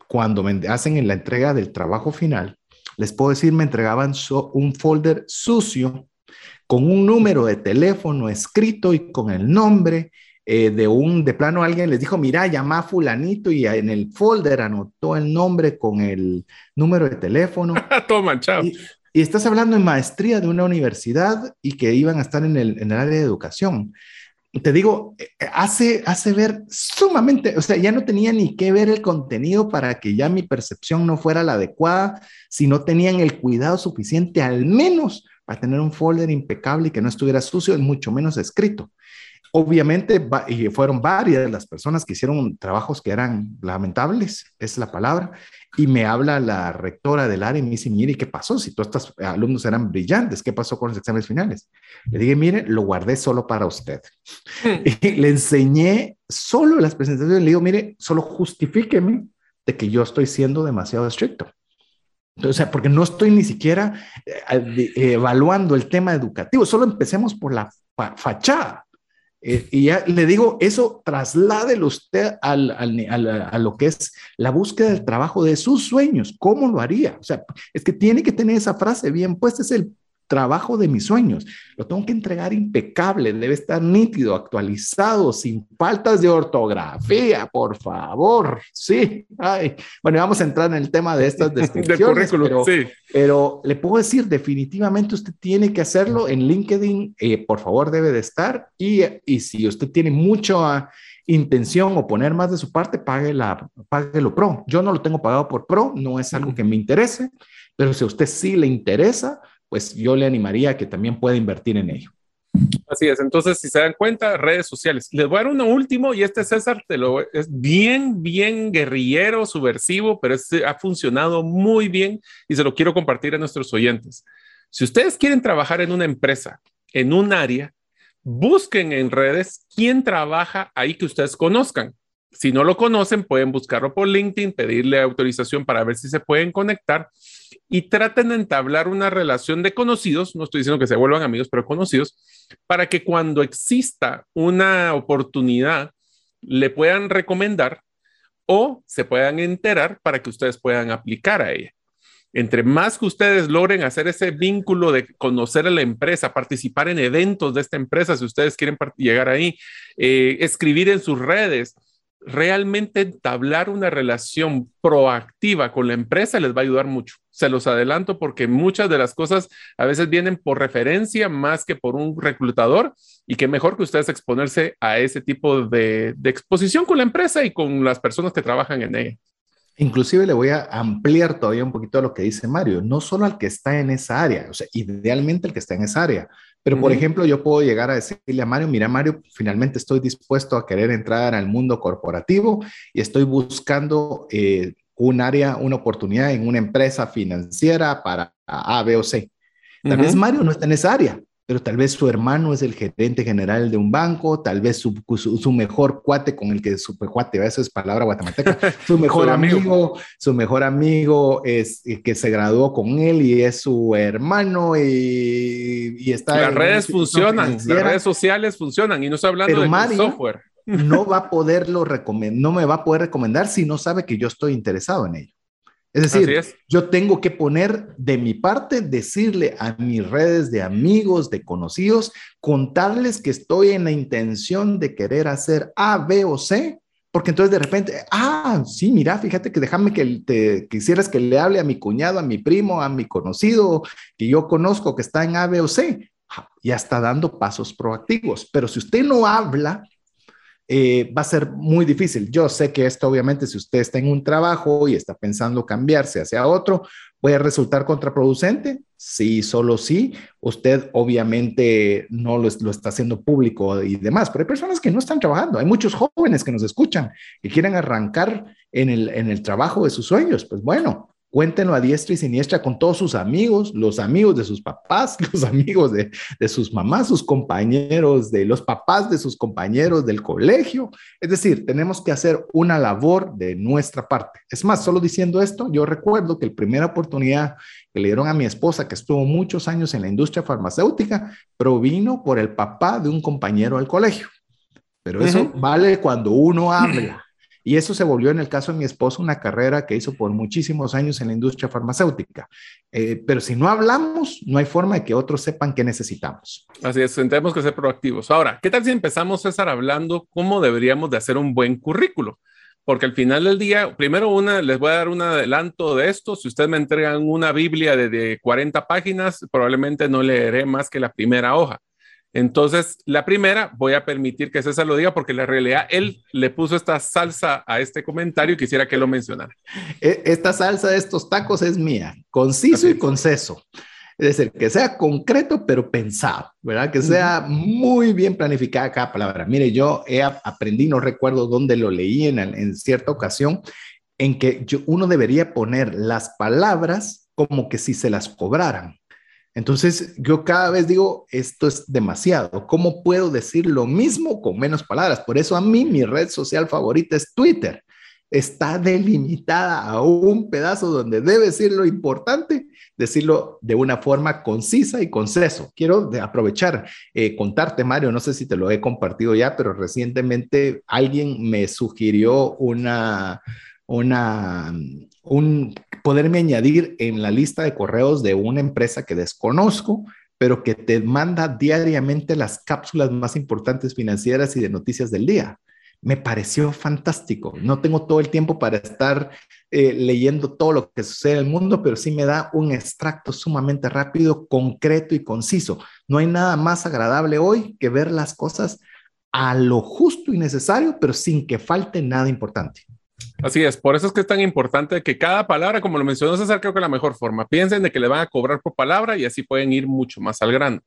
cuando me hacen en la entrega del trabajo final, les puedo decir, me entregaban un folder sucio con un número de teléfono escrito y con el nombre eh, de un, de plano alguien les dijo, mira, llama a fulanito y en el folder anotó el nombre con el número de teléfono.
Todo manchado.
Y, y, estás hablando de maestría de una universidad y que iban a estar en el, en el área de educación te digo, eh, hace, hace ver sumamente, o sea, ya no tenía ni que ver el contenido para que ya mi percepción no fuera la adecuada, si no tenían el cuidado suficiente, al menos para tener un folder impecable y que no estuviera sucio, y mucho menos escrito. Obviamente, y fueron varias las personas que hicieron trabajos que eran lamentables, es la palabra, y me habla la rectora del área y me dice, mire, ¿qué pasó? Si todos estos alumnos eran brillantes, ¿qué pasó con los exámenes finales? Le dije, mire, lo guardé solo para usted. Hmm. Y le enseñé solo las presentaciones, le digo, mire, solo justifíqueme de que yo estoy siendo demasiado estricto. O sea, porque no estoy ni siquiera eh, evaluando el tema educativo, solo empecemos por la fachada. Eh, y ya le digo, eso trasládelo usted al, al, a lo que es la búsqueda del trabajo de sus sueños. ¿Cómo lo haría? O sea, es que tiene que tener esa frase bien puesta, es el trabajo de mis sueños. Lo tengo que entregar impecable, debe estar nítido, actualizado, sin faltas de ortografía, por favor. Sí. Ay. Bueno, vamos a entrar en el tema de estas descripciones, pero, sí. pero, le puedo decir, definitivamente usted tiene que hacerlo en LinkedIn, eh, por favor, debe de estar. Y, y si usted tiene mucha intención o poner más de su parte, pague la, páguelo pro. Yo no lo tengo pagado por pro, no es algo que me interese, pero si a usted sí le interesa, pues yo le animaría a que también pueda invertir en ello.
Así es, entonces si se dan cuenta, redes sociales. Les voy a dar uno último y este César te lo, es bien, bien guerrillero, subversivo, pero este ha funcionado muy bien y se lo quiero compartir a nuestros oyentes. Si ustedes quieren trabajar en una empresa, en un área, busquen en redes quién trabaja ahí que ustedes conozcan. Si no lo conocen, pueden buscarlo por LinkedIn, pedirle autorización para ver si se pueden conectar y traten de entablar una relación de conocidos, no estoy diciendo que se vuelvan amigos, pero conocidos, para que cuando exista una oportunidad le puedan recomendar o se puedan enterar para que ustedes puedan aplicar a ella. Entre más que ustedes logren hacer ese vínculo de conocer a la empresa, participar en eventos de esta empresa, si ustedes quieren llegar ahí, eh, escribir en sus redes, realmente entablar una relación proactiva con la empresa les va a ayudar mucho. Se los adelanto porque muchas de las cosas a veces vienen por referencia más que por un reclutador y que mejor que ustedes exponerse a ese tipo de, exposición con la empresa y con las personas que trabajan en ella.
Inclusive le voy a ampliar todavía un poquito lo que dice Mario, no solo al que está en esa área, o sea, idealmente el que está en esa área, pero, por ejemplo, yo puedo llegar a decirle a Mario, mira, Mario, finalmente estoy dispuesto a querer entrar al mundo corporativo y estoy buscando eh, un área, una oportunidad en una empresa financiera para A, B o C. Tal vez Mario no está en esa área, pero tal vez su hermano es el gerente general de un banco, tal vez su, su, mejor cuate con el que su cuate, eso es palabra guatemalteca, su mejor amigo, su mejor amigo es eh, que se graduó con él y es su hermano y, y está.
Las redes funcionan, las redes sociales funcionan y no estoy hablando de software.
No va a poderlo recomendar, no me va a poder recomendar si no sabe que yo estoy interesado en ello. Es decir, yo tengo que poner de mi parte, decirle a mis redes de amigos, de conocidos, contarles que estoy en la intención de querer hacer A, B o C, porque entonces de repente, ah, sí, mira, fíjate que déjame que te quisieras que le hable a mi cuñado, a mi primo, a mi conocido que yo conozco que está en A, B o C. Ya está dando pasos proactivos, pero si usted no habla, eh, va a ser muy difícil. Yo sé que esto obviamente si usted está en un trabajo y está pensando cambiarse hacia otro, puede resultar contraproducente. Sí, solo sí. Usted obviamente no lo, está haciendo público y demás, pero hay personas que no están trabajando. Hay muchos jóvenes que nos escuchan y quieren arrancar en el, en el trabajo de sus sueños. Pues bueno, Cuéntenlo a diestra y siniestra con todos sus amigos, los amigos de sus papás, los amigos de, sus mamás, sus compañeros, de los papás de sus compañeros del colegio. Es decir, tenemos que hacer una labor de nuestra parte. Es más, solo diciendo esto, yo recuerdo que la primera oportunidad que le dieron a mi esposa, que estuvo muchos años en la industria farmacéutica, provino por el papá de un compañero del colegio. Pero eso vale cuando uno habla Y eso se volvió en el caso de mi esposo una carrera que hizo por muchísimos años en la industria farmacéutica. Eh, pero si no hablamos, no hay forma de que otros sepan qué necesitamos.
Así es, tenemos que ser proactivos. Ahora, ¿qué tal si empezamos, César, hablando cómo deberíamos de hacer un buen currículo? Porque al final del día, primero una, les voy a dar un adelanto de esto. Si ustedes me entregan una Biblia de, de 40 páginas, probablemente no leeré más que la primera hoja. Entonces, la primera, voy a permitir que César lo diga porque la realidad él le puso esta salsa a este comentario y quisiera que lo mencionara.
E, esta salsa de estos tacos es mía, conciso y conceso. Es decir, que sea concreto pero pensado, ¿verdad? Que sea muy bien planificada cada palabra. Mire, yo he aprendí, no recuerdo dónde lo leí en, en cierta ocasión, en que uno debería poner las palabras como que si se las cobraran. Entonces, yo cada vez digo, esto es demasiado. ¿Cómo puedo decir lo mismo con menos palabras? Por eso a mí mi red social favorita es Twitter. Está delimitada a un pedazo donde debe decir lo importante, decirlo de una forma concisa y conceso. Quiero aprovechar, eh, contarte, Mario, no sé si te lo he compartido ya, pero recientemente alguien me sugirió una, una, un poderme añadir en la lista de correos de una empresa que desconozco, pero que te manda diariamente las cápsulas más importantes financieras y de noticias del día. Me pareció fantástico. No tengo todo el tiempo para estar eh, leyendo todo lo que sucede en el mundo, pero sí me da un extracto sumamente rápido, concreto y conciso. No hay nada más agradable hoy que ver las cosas a lo justo y necesario, pero sin que falte nada importante.
Así es, por eso es que es tan importante que cada palabra, como lo mencionó César, creo que la mejor forma. Piensen de que le van a cobrar por palabra y así pueden ir mucho más al grano.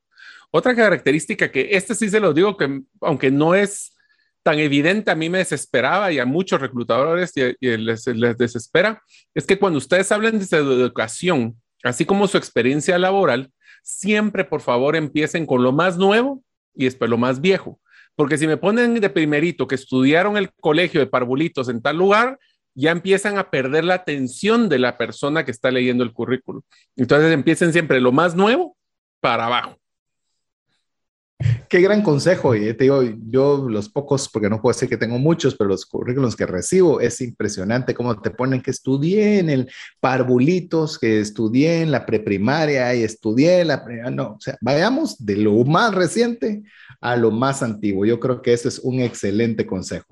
Otra característica que este sí se lo digo que aunque no es tan evidente, a mí me desesperaba y a muchos reclutadores les, les desespera, es que cuando ustedes hablan de educación, así como su experiencia laboral, siempre por favor empiecen con lo más nuevo y después lo más viejo porque si me ponen de primerito que estudiaron el colegio de parvulitos en tal lugar, ya empiezan a perder la atención de la persona que está leyendo el currículum. Entonces empiecen siempre lo más nuevo para abajo.
Qué gran consejo. Y te digo, yo los pocos, porque no puedo decir que tengo muchos, pero los currículos que recibo es impresionante cómo te ponen que estudié en el Parvulitos, que estudié en la preprimaria y estudié en la... No, o sea, vayamos de lo más reciente a lo más antiguo. Yo creo que ese es un excelente consejo.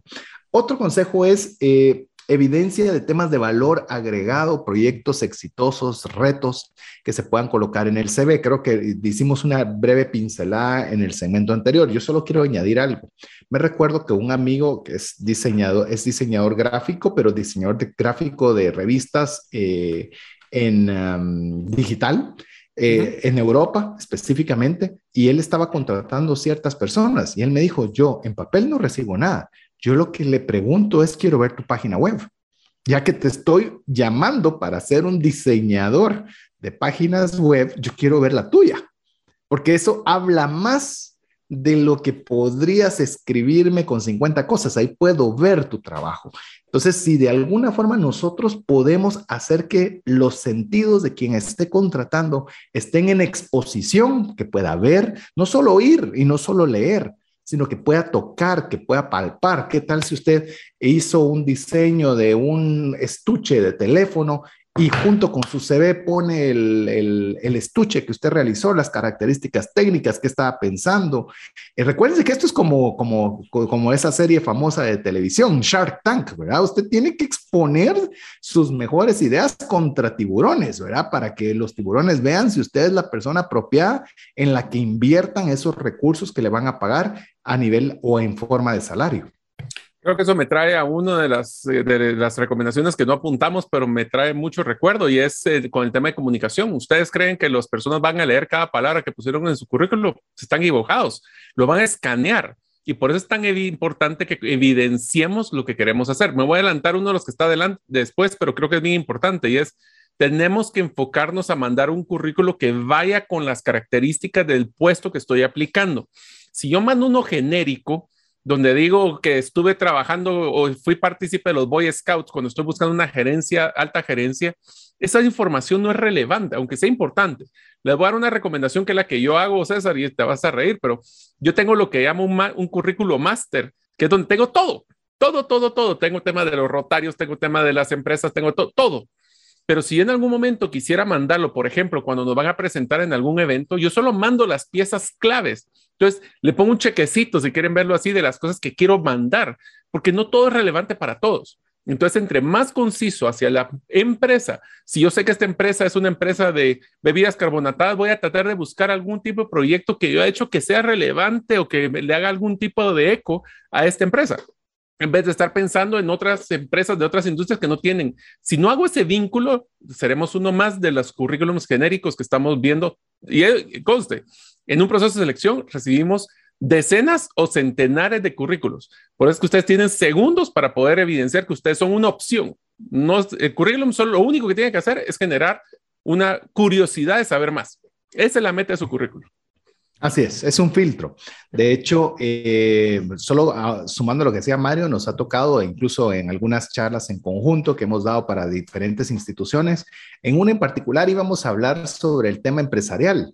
Otro consejo es eh, evidencia de temas de valor agregado, proyectos exitosos, retos que se puedan colocar en el CV. Creo que hicimos una breve pincelada en el segmento anterior. Yo solo quiero añadir algo. Me recuerdo que un amigo que es diseñador, es diseñador gráfico, pero diseñador gráfico de revistas eh, en digital, eh, en Europa específicamente, y él estaba contratando ciertas personas y él me dijo, yo en papel no recibo nada, yo lo que le pregunto es, quiero ver tu página web, ya que te estoy llamando para ser un diseñador de páginas web, yo quiero ver la tuya, porque eso habla más de lo que podrías escribirme con 50 cosas. Ahí puedo ver tu trabajo. Entonces, si de alguna forma nosotros podemos hacer que los sentidos de quien esté contratando estén en exposición, que pueda ver, no solo oír y no solo leer, sino que pueda tocar, que pueda palpar. ¿Qué tal si usted hizo un diseño de un estuche de teléfono y junto con su CV pone el, estuche que usted realizó, las características técnicas que estaba pensando. Y recuérdense que esto es como, como, como esa serie famosa de televisión, Shark Tank, ¿verdad? Usted tiene que exponer sus mejores ideas contra tiburones, ¿verdad? Para que los tiburones vean si usted es la persona apropiada en la que inviertan esos recursos que le van a pagar a nivel o en forma de salario.
Creo que eso me trae a una de las, eh, de las recomendaciones que no apuntamos, pero me trae mucho recuerdo y es eh, con el tema de comunicación. ¿Ustedes creen que las personas van a leer cada palabra que pusieron en su currículum? Están equivocados, lo van a escanear. Y por eso es tan importante que evidenciemos lo que queremos hacer. Me voy a adelantar uno de los que está adelante después, pero creo que es bien importante y es, tenemos que enfocarnos a mandar un currículo que vaya con las características del puesto que estoy aplicando. Si yo mando uno genérico, donde digo que estuve trabajando o fui partícipe de los Boy Scouts cuando estoy buscando una gerencia, alta gerencia, esa información no es relevante, aunque sea importante. Les voy a dar una recomendación que es la que yo hago, César, y te vas a reír, pero yo tengo lo que llamo un, un currículo máster, que es donde tengo todo, todo, todo, todo. Tengo tema de los rotarios, tengo tema de las empresas, tengo todo. Pero si en algún momento quisiera mandarlo, por ejemplo, cuando nos van a presentar en algún evento, yo solo mando las piezas claves. Entonces, le pongo un chequecito, si quieren verlo así, de las cosas que quiero mandar, porque no todo es relevante para todos. Entonces, entre más conciso hacia la empresa, si yo sé que esta empresa es una empresa de bebidas carbonatadas, voy a tratar de buscar algún tipo de proyecto que yo he hecho que sea relevante o que le haga algún tipo de eco a esta empresa en vez de estar pensando en otras empresas de otras industrias que no tienen. Si no hago ese vínculo, seremos uno más de los currículums genéricos que estamos viendo. Y eh, conste, en un proceso de selección recibimos decenas o centenares de currículos. Por eso es que ustedes tienen segundos para poder evidenciar que ustedes son una opción. No, el currículum solo lo único que tienen que hacer es generar una curiosidad de saber más. Esa es la meta de su currículum.
Así es, es un filtro. De hecho, eh, solo ah, sumando lo que decía Mario, nos ha tocado incluso en algunas charlas en conjunto que hemos dado para diferentes instituciones. En una en particular íbamos a hablar sobre el tema empresarial.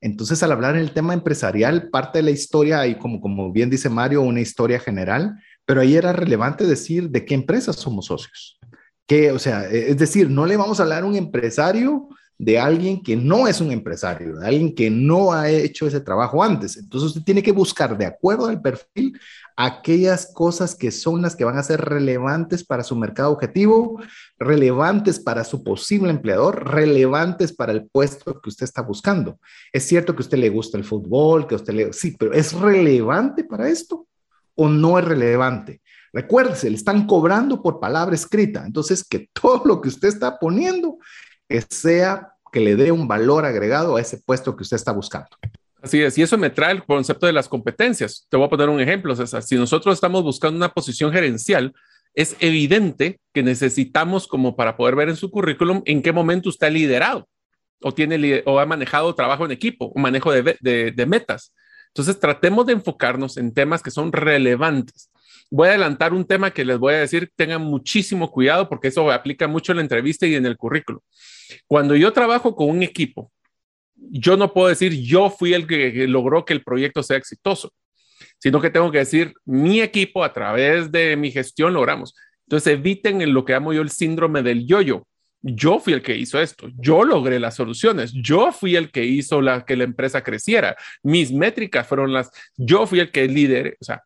Entonces, al hablar en el tema empresarial, parte de la historia, y como, como bien dice Mario, una historia general, pero ahí era relevante decir de qué empresas somos socios. Que, o sea, es decir, no le vamos a hablar a un empresario de alguien que no es un empresario, de alguien que no ha hecho ese trabajo antes. Entonces usted tiene que buscar, de acuerdo al perfil, aquellas cosas que son las que van a ser relevantes para su mercado objetivo, relevantes para su posible empleador, relevantes para el puesto que usted está buscando. Es cierto que a usted le gusta el fútbol, que a usted le... Sí, pero ¿es relevante para esto o no es relevante? Recuérdese, le están cobrando por palabra escrita. Entonces, que todo lo que usted está poniendo sea que le dé un valor agregado a ese puesto que usted está buscando.
Así es, y eso me trae el concepto de las competencias. Te voy a poner un ejemplo, César. Si nosotros estamos buscando una posición gerencial, es evidente que necesitamos, como para poder ver en su currículum, en qué momento usted ha liderado o, tiene, o ha manejado trabajo en equipo, o manejo de, de metas. Entonces, tratemos de enfocarnos en temas que son relevantes. Voy a adelantar un tema que les voy a decir, tengan muchísimo cuidado porque eso aplica mucho en la entrevista y en el currículo. Cuando yo trabajo con un equipo, yo no puedo decir yo fui el que logró que el proyecto sea exitoso, sino que tengo que decir mi equipo a través de mi gestión logramos. Entonces eviten lo que llamo yo el síndrome del yo-yo. Yo fui el que hizo esto, yo logré las soluciones, yo fui el que hizo la, que la empresa creciera, mis métricas fueron las, yo fui el que lideré, o sea,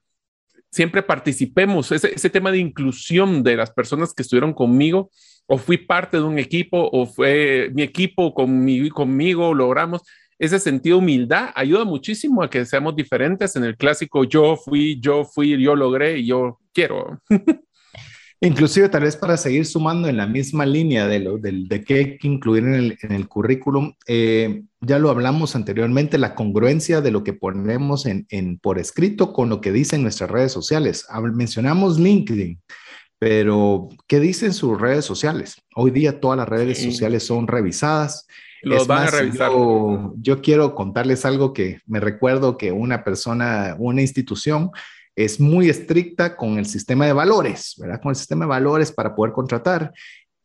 siempre participemos, ese tema de inclusión de las personas que estuvieron conmigo o fui parte de un equipo o fue mi equipo conmigo, conmigo logramos. Ese sentido de humildad ayuda muchísimo a que seamos diferentes en el clásico yo fui, yo fui, yo logré y yo quiero.
Inclusive tal vez para seguir sumando en la misma línea de, lo, de, de qué hay que incluir en el, en el currículum, eh, ya lo hablamos anteriormente, la congruencia de lo que ponemos en, en, por escrito con lo que dicen nuestras redes sociales. Mencionamos LinkedIn, pero ¿qué dicen sus redes sociales? Hoy día todas las redes sociales son revisadas.
Los van a revisar.
Yo, yo quiero contarles algo que me recuerdo que una persona, una institución, es muy estricta con el sistema de valores, ¿verdad? Con el sistema de valores para poder contratar.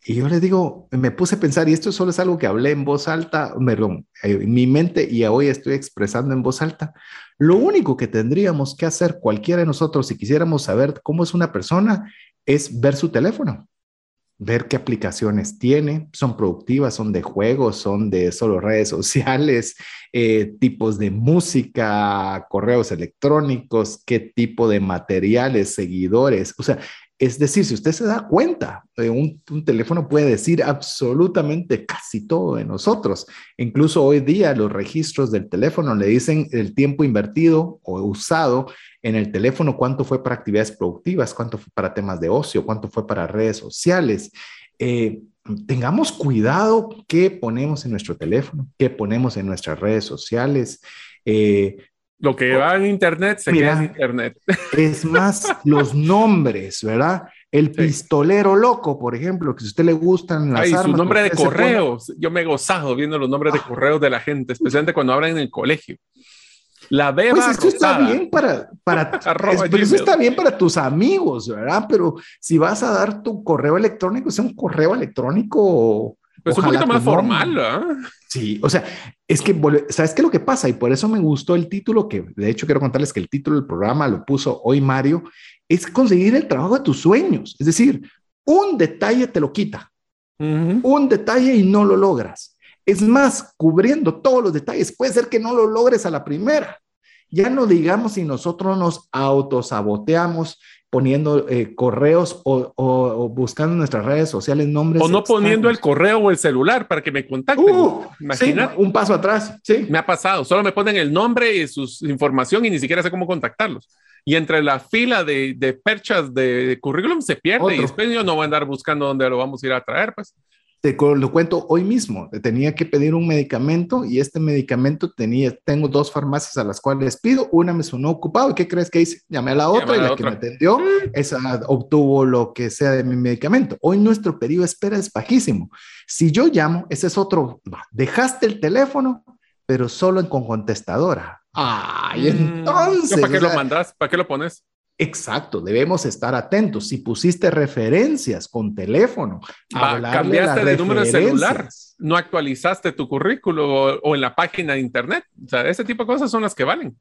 Y yo les digo, me puse a pensar, y esto solo es algo que hablé en voz alta, perdón, en mi mente y hoy estoy expresando en voz alta. Lo único que tendríamos que hacer cualquiera de nosotros si quisiéramos saber cómo es una persona es ver su teléfono ver qué aplicaciones tiene, son productivas, son de juegos, son de solo redes sociales, eh, tipos de música, correos electrónicos, qué tipo de materiales, seguidores, o sea, es decir, si usted se da cuenta, eh, un, un, teléfono puede decir absolutamente casi todo de nosotros. Incluso hoy día los registros del teléfono le dicen el tiempo invertido o usado en el teléfono, cuánto fue para actividades productivas, cuánto fue para temas de ocio, cuánto fue para redes sociales. Eh, tengamos cuidado qué ponemos en nuestro teléfono, qué ponemos en nuestras redes sociales.
Eh, lo que va en Internet se queda en Internet.
Es más, los nombres, ¿verdad? El pistolero loco, por ejemplo, que si a usted le gustan las
Ay, su nombre de correo. Yo me he gozado viendo los nombres de ah. correos de la gente, especialmente cuando hablan en el colegio. La beba
pues esto está bien para, para eso está bien para tus amigos, ¿verdad? Pero si vas a dar tu correo electrónico, es un correo electrónico
Pues un poquito más formal, ¿ah?
Sí, o sea, es que, ¿sabes qué es lo que pasa? Y por eso me gustó el título, que de hecho quiero contarles que el título del programa lo puso hoy Mario, es conseguir el trabajo de tus sueños. Es decir, un detalle te lo quita, un detalle y no lo logras. Es más, cubriendo todos los detalles, puede ser que no lo logres a la primera. Ya no digamos si nosotros nos autosaboteamos poniendo eh, correos o, buscando en nuestras redes sociales nombres.
O no poniendo el correo o el celular para que me contacten. Uh,
Imagina. un paso atrás. Sí.
Me ha pasado. Solo me ponen el nombre y su información y ni siquiera sé cómo contactarlos. Y entre la fila de, perchas de currículum se pierde y después yo no voy a andar buscando dónde lo vamos a ir a traer, pues.
Te lo cuento hoy mismo. Tenía que pedir un medicamento y este medicamento tenía, tengo dos farmacias a las cuales pido. Una me sonó ocupado. ¿Y qué crees que hice? Llamé a la otra y la, que me atendió, esa obtuvo lo que sea de mi medicamento. Hoy nuestro periodo de espera es bajísimo. Si yo llamo, ese es otro. Dejaste el teléfono, pero solo con contestadora. Ay, mm. entonces.
¿Para qué lo mandas? ¿Para qué lo pones?
Exacto, debemos estar atentos. Si pusiste referencias con teléfono,
cambiaste de número de celular, no actualizaste tu currículo o, en la página de internet. O sea, ese tipo de cosas son las que valen.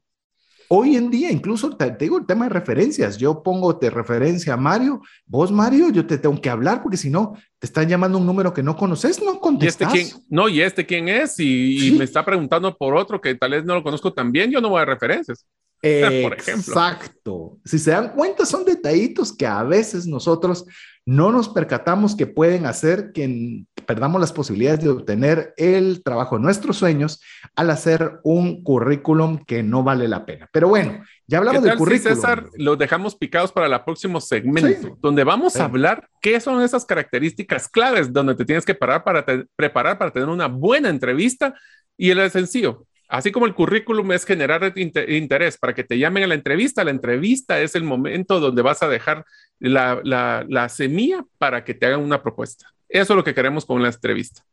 Hoy en día, incluso te, digo el tema de referencias. Yo pongo de referencia a Mario. Vos, Mario, yo te tengo que hablar porque si no, te están llamando un número que no conoces, no contestas.
¿Y este quién? No, ¿y este quién es? Y, y me está preguntando por otro que tal vez no lo conozco también. Yo no voy a referencias.
Exacto. Si se dan cuenta, son detallitos que a veces nosotros no nos percatamos que pueden hacer que perdamos las posibilidades de obtener el trabajo de nuestros sueños al hacer un currículum que no vale la pena. Pero bueno, ya hablamos del currículum.
César, lo dejamos picados para el próximo segmento, donde vamos a hablar qué son esas características claves donde te tienes que parar para preparar para tener una buena entrevista y el sencillo, Así como el currículum es generar interés para que te llamen a la entrevista, la entrevista es el momento donde vas a dejar la, semilla para que te hagan una propuesta. Eso es lo que queremos con la entrevista.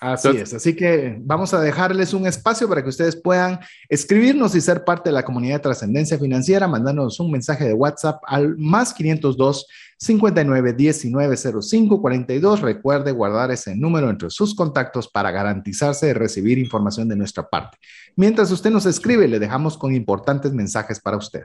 Así es, así que vamos a dejarles un espacio para que ustedes puedan escribirnos y ser parte de la comunidad de trascendencia financiera, mandándonos un mensaje de WhatsApp al más 502 59 19 05 42. Recuerde guardar ese número entre sus contactos para garantizarse de recibir información de nuestra parte. Mientras usted nos escribe, le dejamos con importantes mensajes para usted.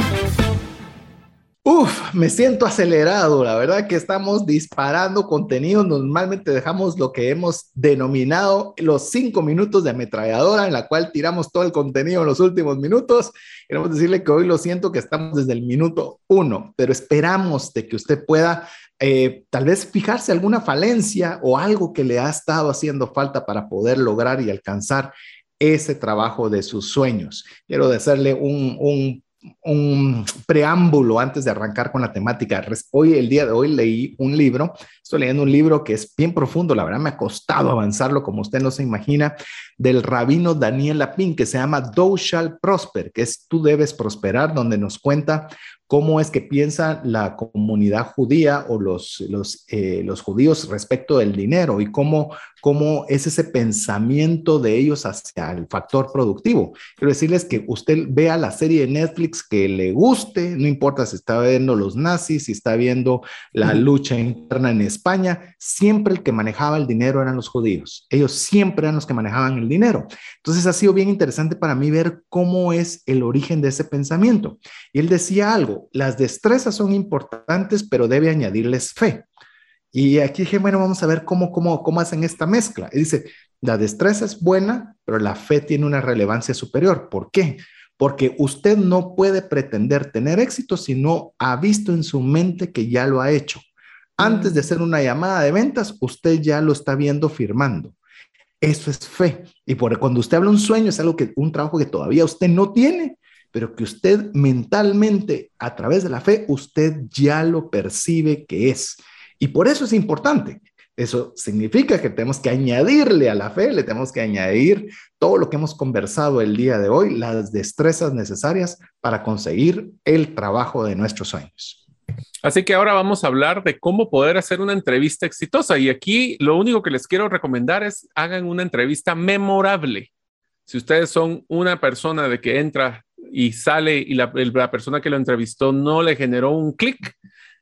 Uf, me siento acelerado. La verdad que estamos disparando contenido. Normalmente dejamos lo que hemos denominado los cinco minutos de ametralladora, en la cual tiramos todo el contenido en los últimos minutos. Queremos decirle que hoy lo siento que estamos desde el minuto uno, pero esperamos de que usted pueda eh, tal vez fijarse alguna falencia o algo que le ha estado haciendo falta para poder lograr y alcanzar ese trabajo de sus sueños. Quiero hacerle un, un un preámbulo antes de arrancar con la temática. Hoy, el día de hoy, leí un libro, estoy leyendo un libro que es bien profundo, la verdad me ha costado avanzarlo, como usted no se imagina, del rabino Daniel Lapin, que se llama Thou Shall Prosper, que es Tú debes prosperar, donde nos cuenta cómo es que piensa la comunidad judía o los, los, eh, los judíos respecto del dinero y cómo, cómo es ese pensamiento de ellos hacia el factor productivo. Quiero decirles que usted vea la serie de Netflix que le guste, no importa si está viendo los nazis, si está viendo la lucha interna en España, siempre el que manejaba el dinero eran los judíos. Ellos siempre eran los que manejaban el dinero. Entonces ha sido bien interesante para mí ver cómo es el origen de ese pensamiento. Y él decía algo, las destrezas son importantes, pero debe añadirles fe. Y aquí dije, bueno, vamos a ver cómo, cómo, cómo hacen esta mezcla. Y dice, la destreza es buena, pero la fe tiene una relevancia superior. ¿Por qué? Porque usted no puede pretender tener éxito si no ha visto en su mente que ya lo ha hecho. Antes de hacer una llamada de ventas, usted ya lo está viendo firmando. Eso es fe. Y por cuando usted habla un sueño, es algo que un trabajo que todavía usted no tiene, pero que usted mentalmente, a través de la fe, usted ya lo percibe que es. Y por eso es importante. Eso significa que tenemos que añadirle a la fe, le tenemos que añadir todo lo que hemos conversado el día de hoy, las destrezas necesarias para conseguir el trabajo de nuestros sueños.
Así que ahora vamos a hablar de cómo poder hacer una entrevista exitosa. Y aquí lo único que les quiero recomendar es hagan una entrevista memorable. Si ustedes son una persona de que entra y sale y la, persona que lo entrevistó no le generó un clic,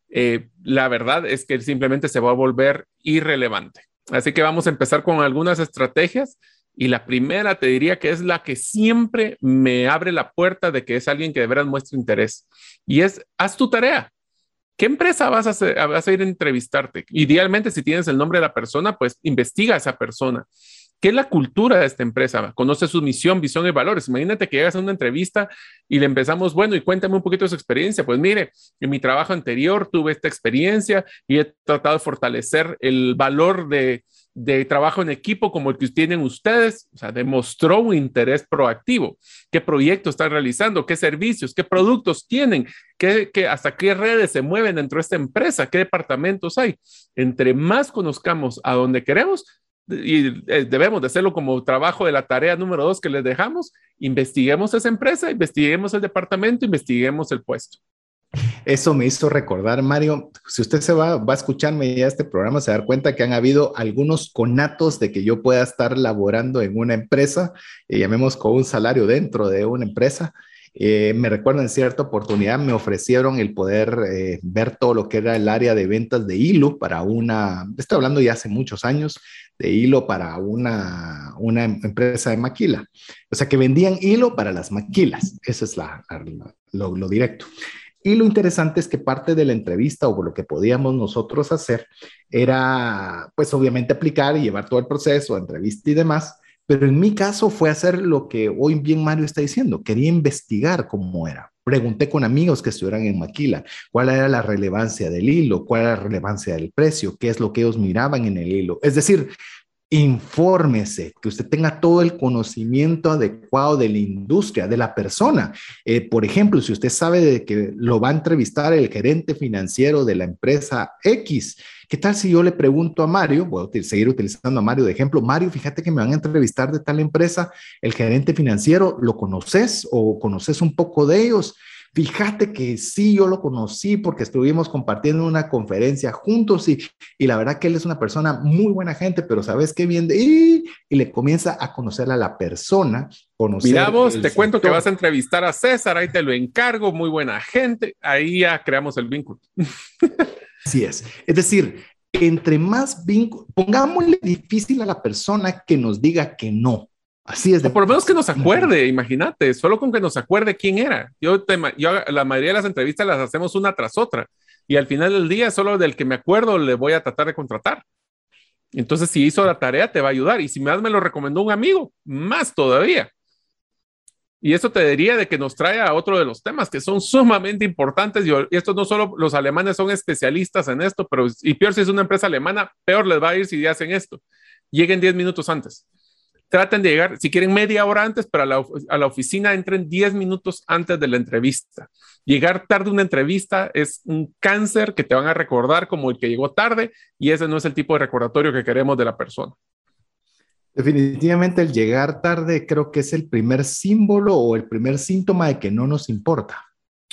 eh, la verdad es que simplemente se va a volver irrelevante. Así que vamos a empezar con algunas estrategias y la primera te diría que es la que siempre me abre la puerta de que es alguien que de verdad muestra interés y es haz tu tarea. ¿Qué empresa vas a, vas a ir a entrevistarte? Idealmente, si tienes el nombre de la persona, pues investiga a esa persona. ¿Qué es la cultura de esta empresa? Conoce su misión, visión y valores. Imagínate que llegas a una entrevista y le empezamos, bueno, y cuéntame un poquito de su experiencia. Pues mire, en mi trabajo anterior tuve esta experiencia y he tratado de fortalecer el valor de, trabajo en equipo como el que tienen ustedes. O sea, demostró un interés proactivo. ¿Qué proyectos están realizando? ¿Qué servicios? ¿Qué productos tienen? ¿Qué, qué, hasta qué redes se mueven dentro de esta empresa? ¿Qué departamentos hay? Entre más conozcamos a dónde queremos, y eh, debemos de hacerlo como trabajo de la tarea número dos que les dejamos, investiguemos esa empresa, investiguemos el departamento, investiguemos el puesto.
Eso me hizo recordar, Mario, si usted se va, va a escucharme ya este programa, se va a dar cuenta que han habido algunos conatos de que yo pueda estar laborando en una empresa, y llamemos con un salario dentro de una empresa, eh, me recuerdo en cierta oportunidad me ofrecieron el poder eh, ver todo lo que era el área de ventas de hilo para una, estoy hablando ya hace muchos años, de hilo para una, una empresa de maquila. O sea, que vendían hilo para las maquilas. Eso es lo, lo directo. Y lo interesante es que parte de la entrevista o lo que podíamos nosotros hacer era, pues obviamente aplicar y llevar todo el proceso, entrevista y demás, pero en mi caso fue hacer lo que hoy bien Mario está diciendo. Quería investigar cómo era. Pregunté con amigos que estuvieran en Maquila cuál era la relevancia del hilo, cuál era la relevancia del precio, qué es lo que ellos miraban en el hilo. Es decir, infórmese, que usted tenga todo el conocimiento adecuado de la industria, de la persona. Eh, por ejemplo, si usted sabe de que lo va a entrevistar el gerente financiero de la empresa X, ¿qué tal si yo le pregunto a Mario, voy a seguir utilizando a Mario de ejemplo, Mario, fíjate que me van a entrevistar de tal empresa, el gerente financiero, ¿lo conoces o conoces un poco de ellos? Fíjate que sí, yo lo conocí porque estuvimos compartiendo una conferencia juntos y, y la verdad que él es una persona muy buena gente, pero sabes qué bien de y, y le comienza a conocer a la persona. Conocer
Mira vos, te cuento que vas a entrevistar a César, ahí te lo encargo, muy buena gente, ahí ya creamos el vínculo.
Así es. Es decir, entre más vínculo, pongámosle difícil a la persona que nos diga que no. Así es.
De... por lo menos que nos acuerde, imagínate, solo con que nos acuerde quién era. Yo, yo, la mayoría de las entrevistas las hacemos una tras otra y al final del día, solo del que me acuerdo, le voy a tratar de contratar. Entonces, si hizo la tarea, te va a ayudar. Y si más me lo recomendó un amigo, más todavía. Y eso te diría de que nos trae a otro de los temas que son sumamente importantes. Y esto no solo los alemanes son especialistas en esto, pero y peor si es una empresa alemana, peor les va a ir si hacen esto. Lleguen 10 minutos antes traten de llegar, si quieren media hora antes, pero a la, a la oficina entren 10 minutos antes de la entrevista. Llegar tarde a una entrevista es un cáncer que te van a recordar como el que llegó tarde y ese no es el tipo de recordatorio que queremos de la persona.
Definitivamente el llegar tarde creo que es el primer símbolo o el primer síntoma de que no nos importa.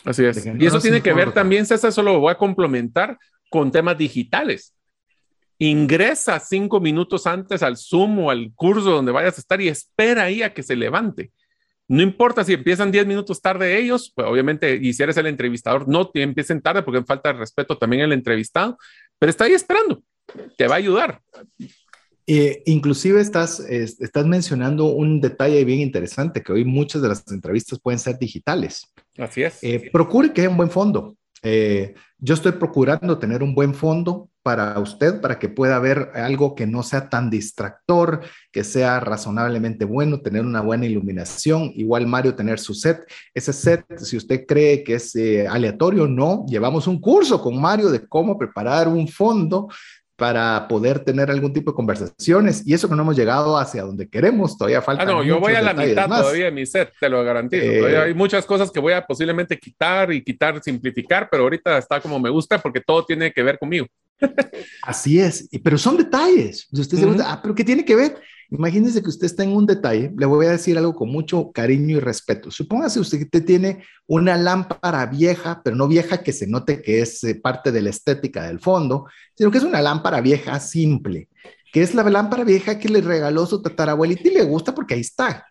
Así es. No y eso tiene importa. que ver también, César, eso lo voy a complementar con temas digitales ingresa cinco minutos antes al Zoom o al curso donde vayas a estar y espera ahí a que se levante. No importa si empiezan diez minutos tarde ellos, pues obviamente, y si eres el entrevistador, no te empiecen tarde porque falta de respeto también al entrevistado, pero está ahí esperando, te va a ayudar.
Eh, inclusive estás, eh, estás mencionando un detalle bien interesante, que hoy muchas de las entrevistas pueden ser digitales.
Así es.
Eh, procure que haya un buen fondo. yo estoy procurando tener un buen fondo para usted, para que pueda ver algo que no sea tan distractor, que sea razonablemente bueno, tener una buena iluminación. Igual Mario, tener su set. Ese set, si usted cree que es eh, aleatorio, no. Llevamos un curso con Mario de cómo preparar un fondo para poder tener algún tipo de conversaciones y eso que no hemos llegado hacia donde queremos, todavía falta.
Ah, no, yo voy a la mitad todavía de mi set, te lo garantizo. Eh, hay muchas cosas que voy a posiblemente quitar y quitar, simplificar, pero ahorita está como me gusta porque todo tiene que ver conmigo.
Así es, pero son detalles. Usted se ah, pero ¿qué tiene que ver? Imagínese que usted está en un detalle, le voy a decir algo con mucho cariño y respeto. Supóngase usted tiene una lámpara vieja, pero no vieja que se note que es eh, parte de la estética del fondo, sino que es una lámpara vieja simple, que es la lámpara vieja que le regaló su tatarabuelita y le gusta porque ahí está.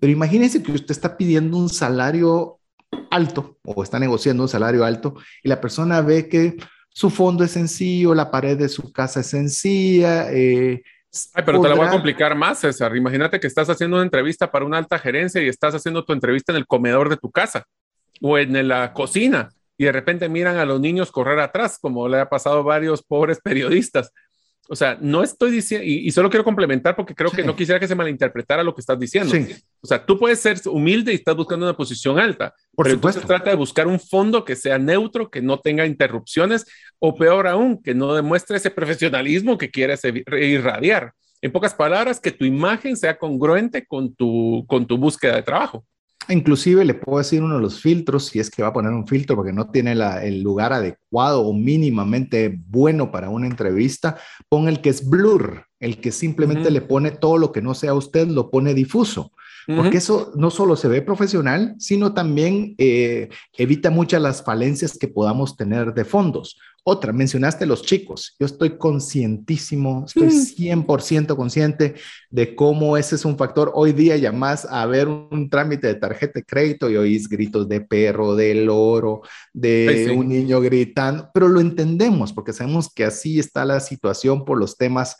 Pero imagínese que usted está pidiendo un salario alto o está negociando un salario alto y la persona ve que su fondo es sencillo, la pared de su casa es sencilla, eh,
Ay, pero te la voy a complicar más, César. Imagínate que estás haciendo una entrevista para una alta gerencia y estás haciendo tu entrevista en el comedor de tu casa o en la cocina y de repente miran a los niños correr atrás, como le ha pasado a varios pobres periodistas. O sea, no estoy diciendo, y, solo quiero complementar porque creo que no quisiera que se malinterpretara lo que estás diciendo. O sea, tú puedes ser humilde y estás buscando una posición alta, Por pero supuesto. trata de buscar un fondo que sea neutro, que no tenga interrupciones, o peor aún, que no demuestre ese profesionalismo que quieres irradiar. En pocas palabras, que tu imagen sea congruente con tu, con tu búsqueda de trabajo.
Inclusive le puedo decir uno de los filtros, si es que va a poner un filtro porque no tiene el lugar adecuado o mínimamente bueno para una entrevista, pon el que es blur, el que simplemente le pone todo lo que no sea usted, lo pone difuso. Porque eso no solo se ve profesional, sino también eh, evita muchas las falencias que podamos tener de fondos. Otra, mencionaste los chicos. Yo estoy conscientísimo, estoy 100% mm. consciente de cómo ese es un factor. Hoy día ya más a ver un trámite de tarjeta de crédito y oís gritos de perro, de loro, de un niño gritando, pero lo entendemos porque sabemos que así está la situación por los temas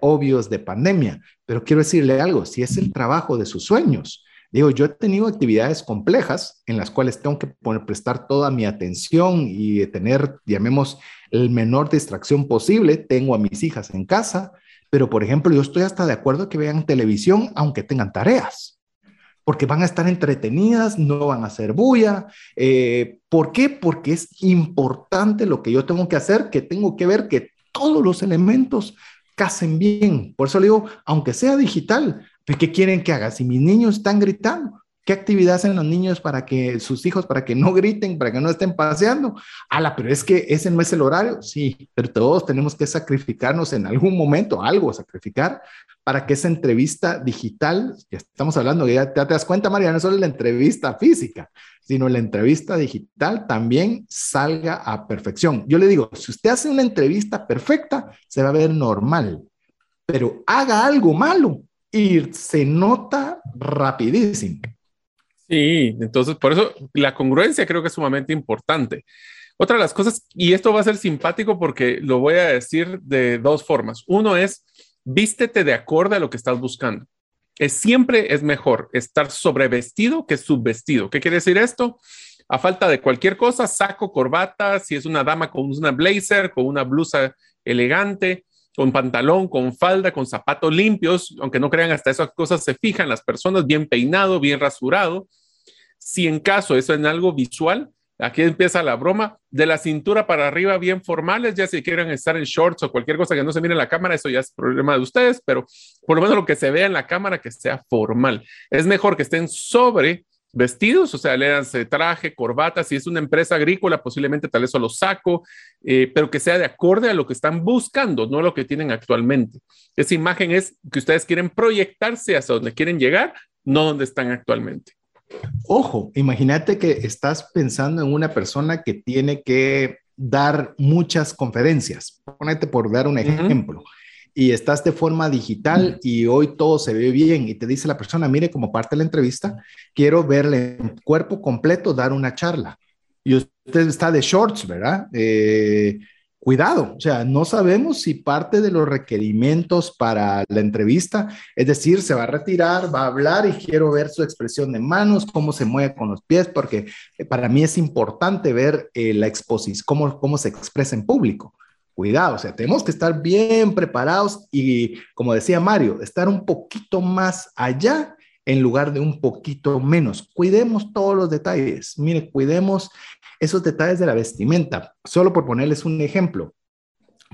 obvios de pandemia. Pero quiero decirle algo, si es el trabajo de sus sueños, Digo, yo he tenido actividades complejas en las cuales tengo que poner, prestar toda mi atención y tener, llamemos, el menor distracción posible. Tengo a mis hijas en casa, pero por ejemplo, yo estoy hasta de acuerdo que vean televisión aunque tengan tareas, porque van a estar entretenidas, no van a hacer bulla. Eh, ¿Por qué? Porque es importante lo que yo tengo que hacer, que tengo que ver que todos los elementos casen bien. Por eso le digo, aunque sea digital, ¿Qué quieren que haga? Si mis niños están gritando, ¿qué actividad hacen los niños para que sus hijos, para que no griten, para que no estén paseando? Ala, pero es que ese no es el horario. Sí, pero todos tenemos que sacrificarnos en algún momento, algo sacrificar, para que esa entrevista digital, ya estamos hablando, ya, te das cuenta, María, no solo la entrevista física, sino la entrevista digital también salga a perfección. Yo le digo, si usted hace una entrevista perfecta, se va a ver normal, pero haga algo malo y se nota rapidísimo.
Sí, entonces por eso la congruencia creo que es sumamente importante. Otra de las cosas, y esto va a ser simpático porque lo voy a decir de dos formas. Uno es, vístete de acorde a lo que estás buscando. Es, siempre es mejor estar sobrevestido que subvestido. ¿Qué quiere decir esto? A falta de cualquier cosa, saco, corbata, si es una dama con una blazer, con una blusa elegante, con pantalón, con falda, con zapatos limpios, aunque no crean, hasta esas cosas se fijan las personas, bien peinado, bien rasurado. Si en caso eso es en algo visual, aquí empieza la broma, de la cintura para arriba bien formales, ya si quieren estar en shorts o cualquier cosa que no se mire en la cámara, eso ya es problema de ustedes, pero por lo menos lo que se vea en la cámara que sea formal. Es mejor que estén sobre vestidos, o sea, le traje, corbata, si es una empresa agrícola, posiblemente tal vez solo saco, eh, pero que sea de acorde a lo que están buscando, no a lo que tienen actualmente. Esa imagen es que ustedes quieren proyectarse hacia donde quieren llegar, no donde están actualmente.
Ojo, imagínate que estás pensando en una persona que tiene que dar muchas conferencias. Ponete por dar un ejemplo y estás de forma digital y hoy todo se ve bien y te dice la persona, mire, como parte de la entrevista, quiero verle en cuerpo completo dar una charla. Y usted está de shorts, ¿verdad? Eh, cuidado, o sea, no sabemos si parte de los requerimientos para la entrevista, es decir, se va a retirar, va a hablar y quiero ver su expresión de manos, cómo se mueve con los pies, porque para mí es importante ver eh, la exposición, cómo, cómo se expresa en público. cuidado, o sea, tenemos que estar bien preparados y, como decía Mario, estar un poquito más allá en lugar de un poquito menos. Cuidemos todos los detalles. Mire, cuidemos esos detalles de la vestimenta. Solo por ponerles un ejemplo.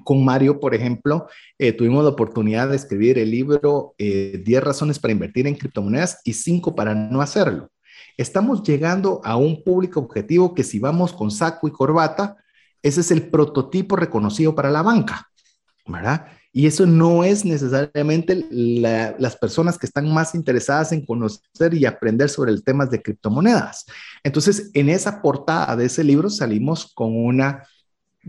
Con Mario, por ejemplo, eh, tuvimos la oportunidad de escribir el libro 10 eh, razones para invertir en criptomonedas y 5 para no hacerlo. Estamos llegando a un público objetivo que si vamos con saco y corbata, ese es el prototipo reconocido para la banca, ¿verdad? Y eso no es necesariamente las personas que están más interesadas en conocer y aprender sobre el tema de criptomonedas. Entonces, en esa portada de ese libro salimos con una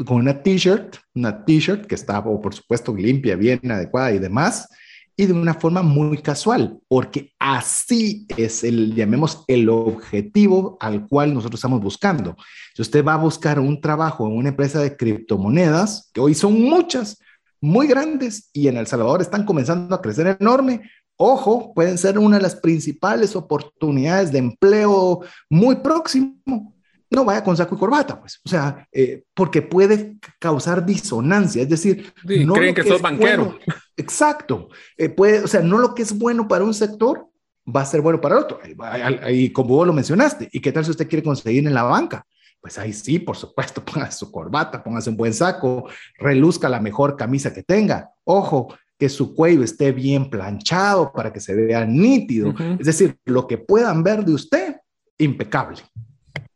con una t-shirt, una t-shirt que está, por supuesto, limpia, bien adecuada y demás, y de una forma muy casual, porque así es el, llamemos, el objetivo al cual nosotros estamos buscando. Si usted va a buscar un trabajo en una empresa de criptomonedas, que hoy son muchas, muy grandes y en El Salvador están comenzando a crecer enorme. Ojo, pueden ser una de las principales oportunidades de empleo muy próximo. No vaya con saco y corbata, pues. O sea, eh, porque puede causar disonancia. Es decir,
no creen que, sos banquero.
exacto. Eh, puede, o sea, no lo que es bueno para un sector va a ser bueno para otro. Y como vos lo mencionaste, ¿y qué tal si usted quiere conseguir en la banca? Pues ahí sí, por supuesto, póngase su corbata, póngase un buen saco, reluzca la mejor camisa que tenga. Ojo, que su cuello esté bien planchado para que se vea nítido. Es decir, lo que puedan ver de usted, impecable.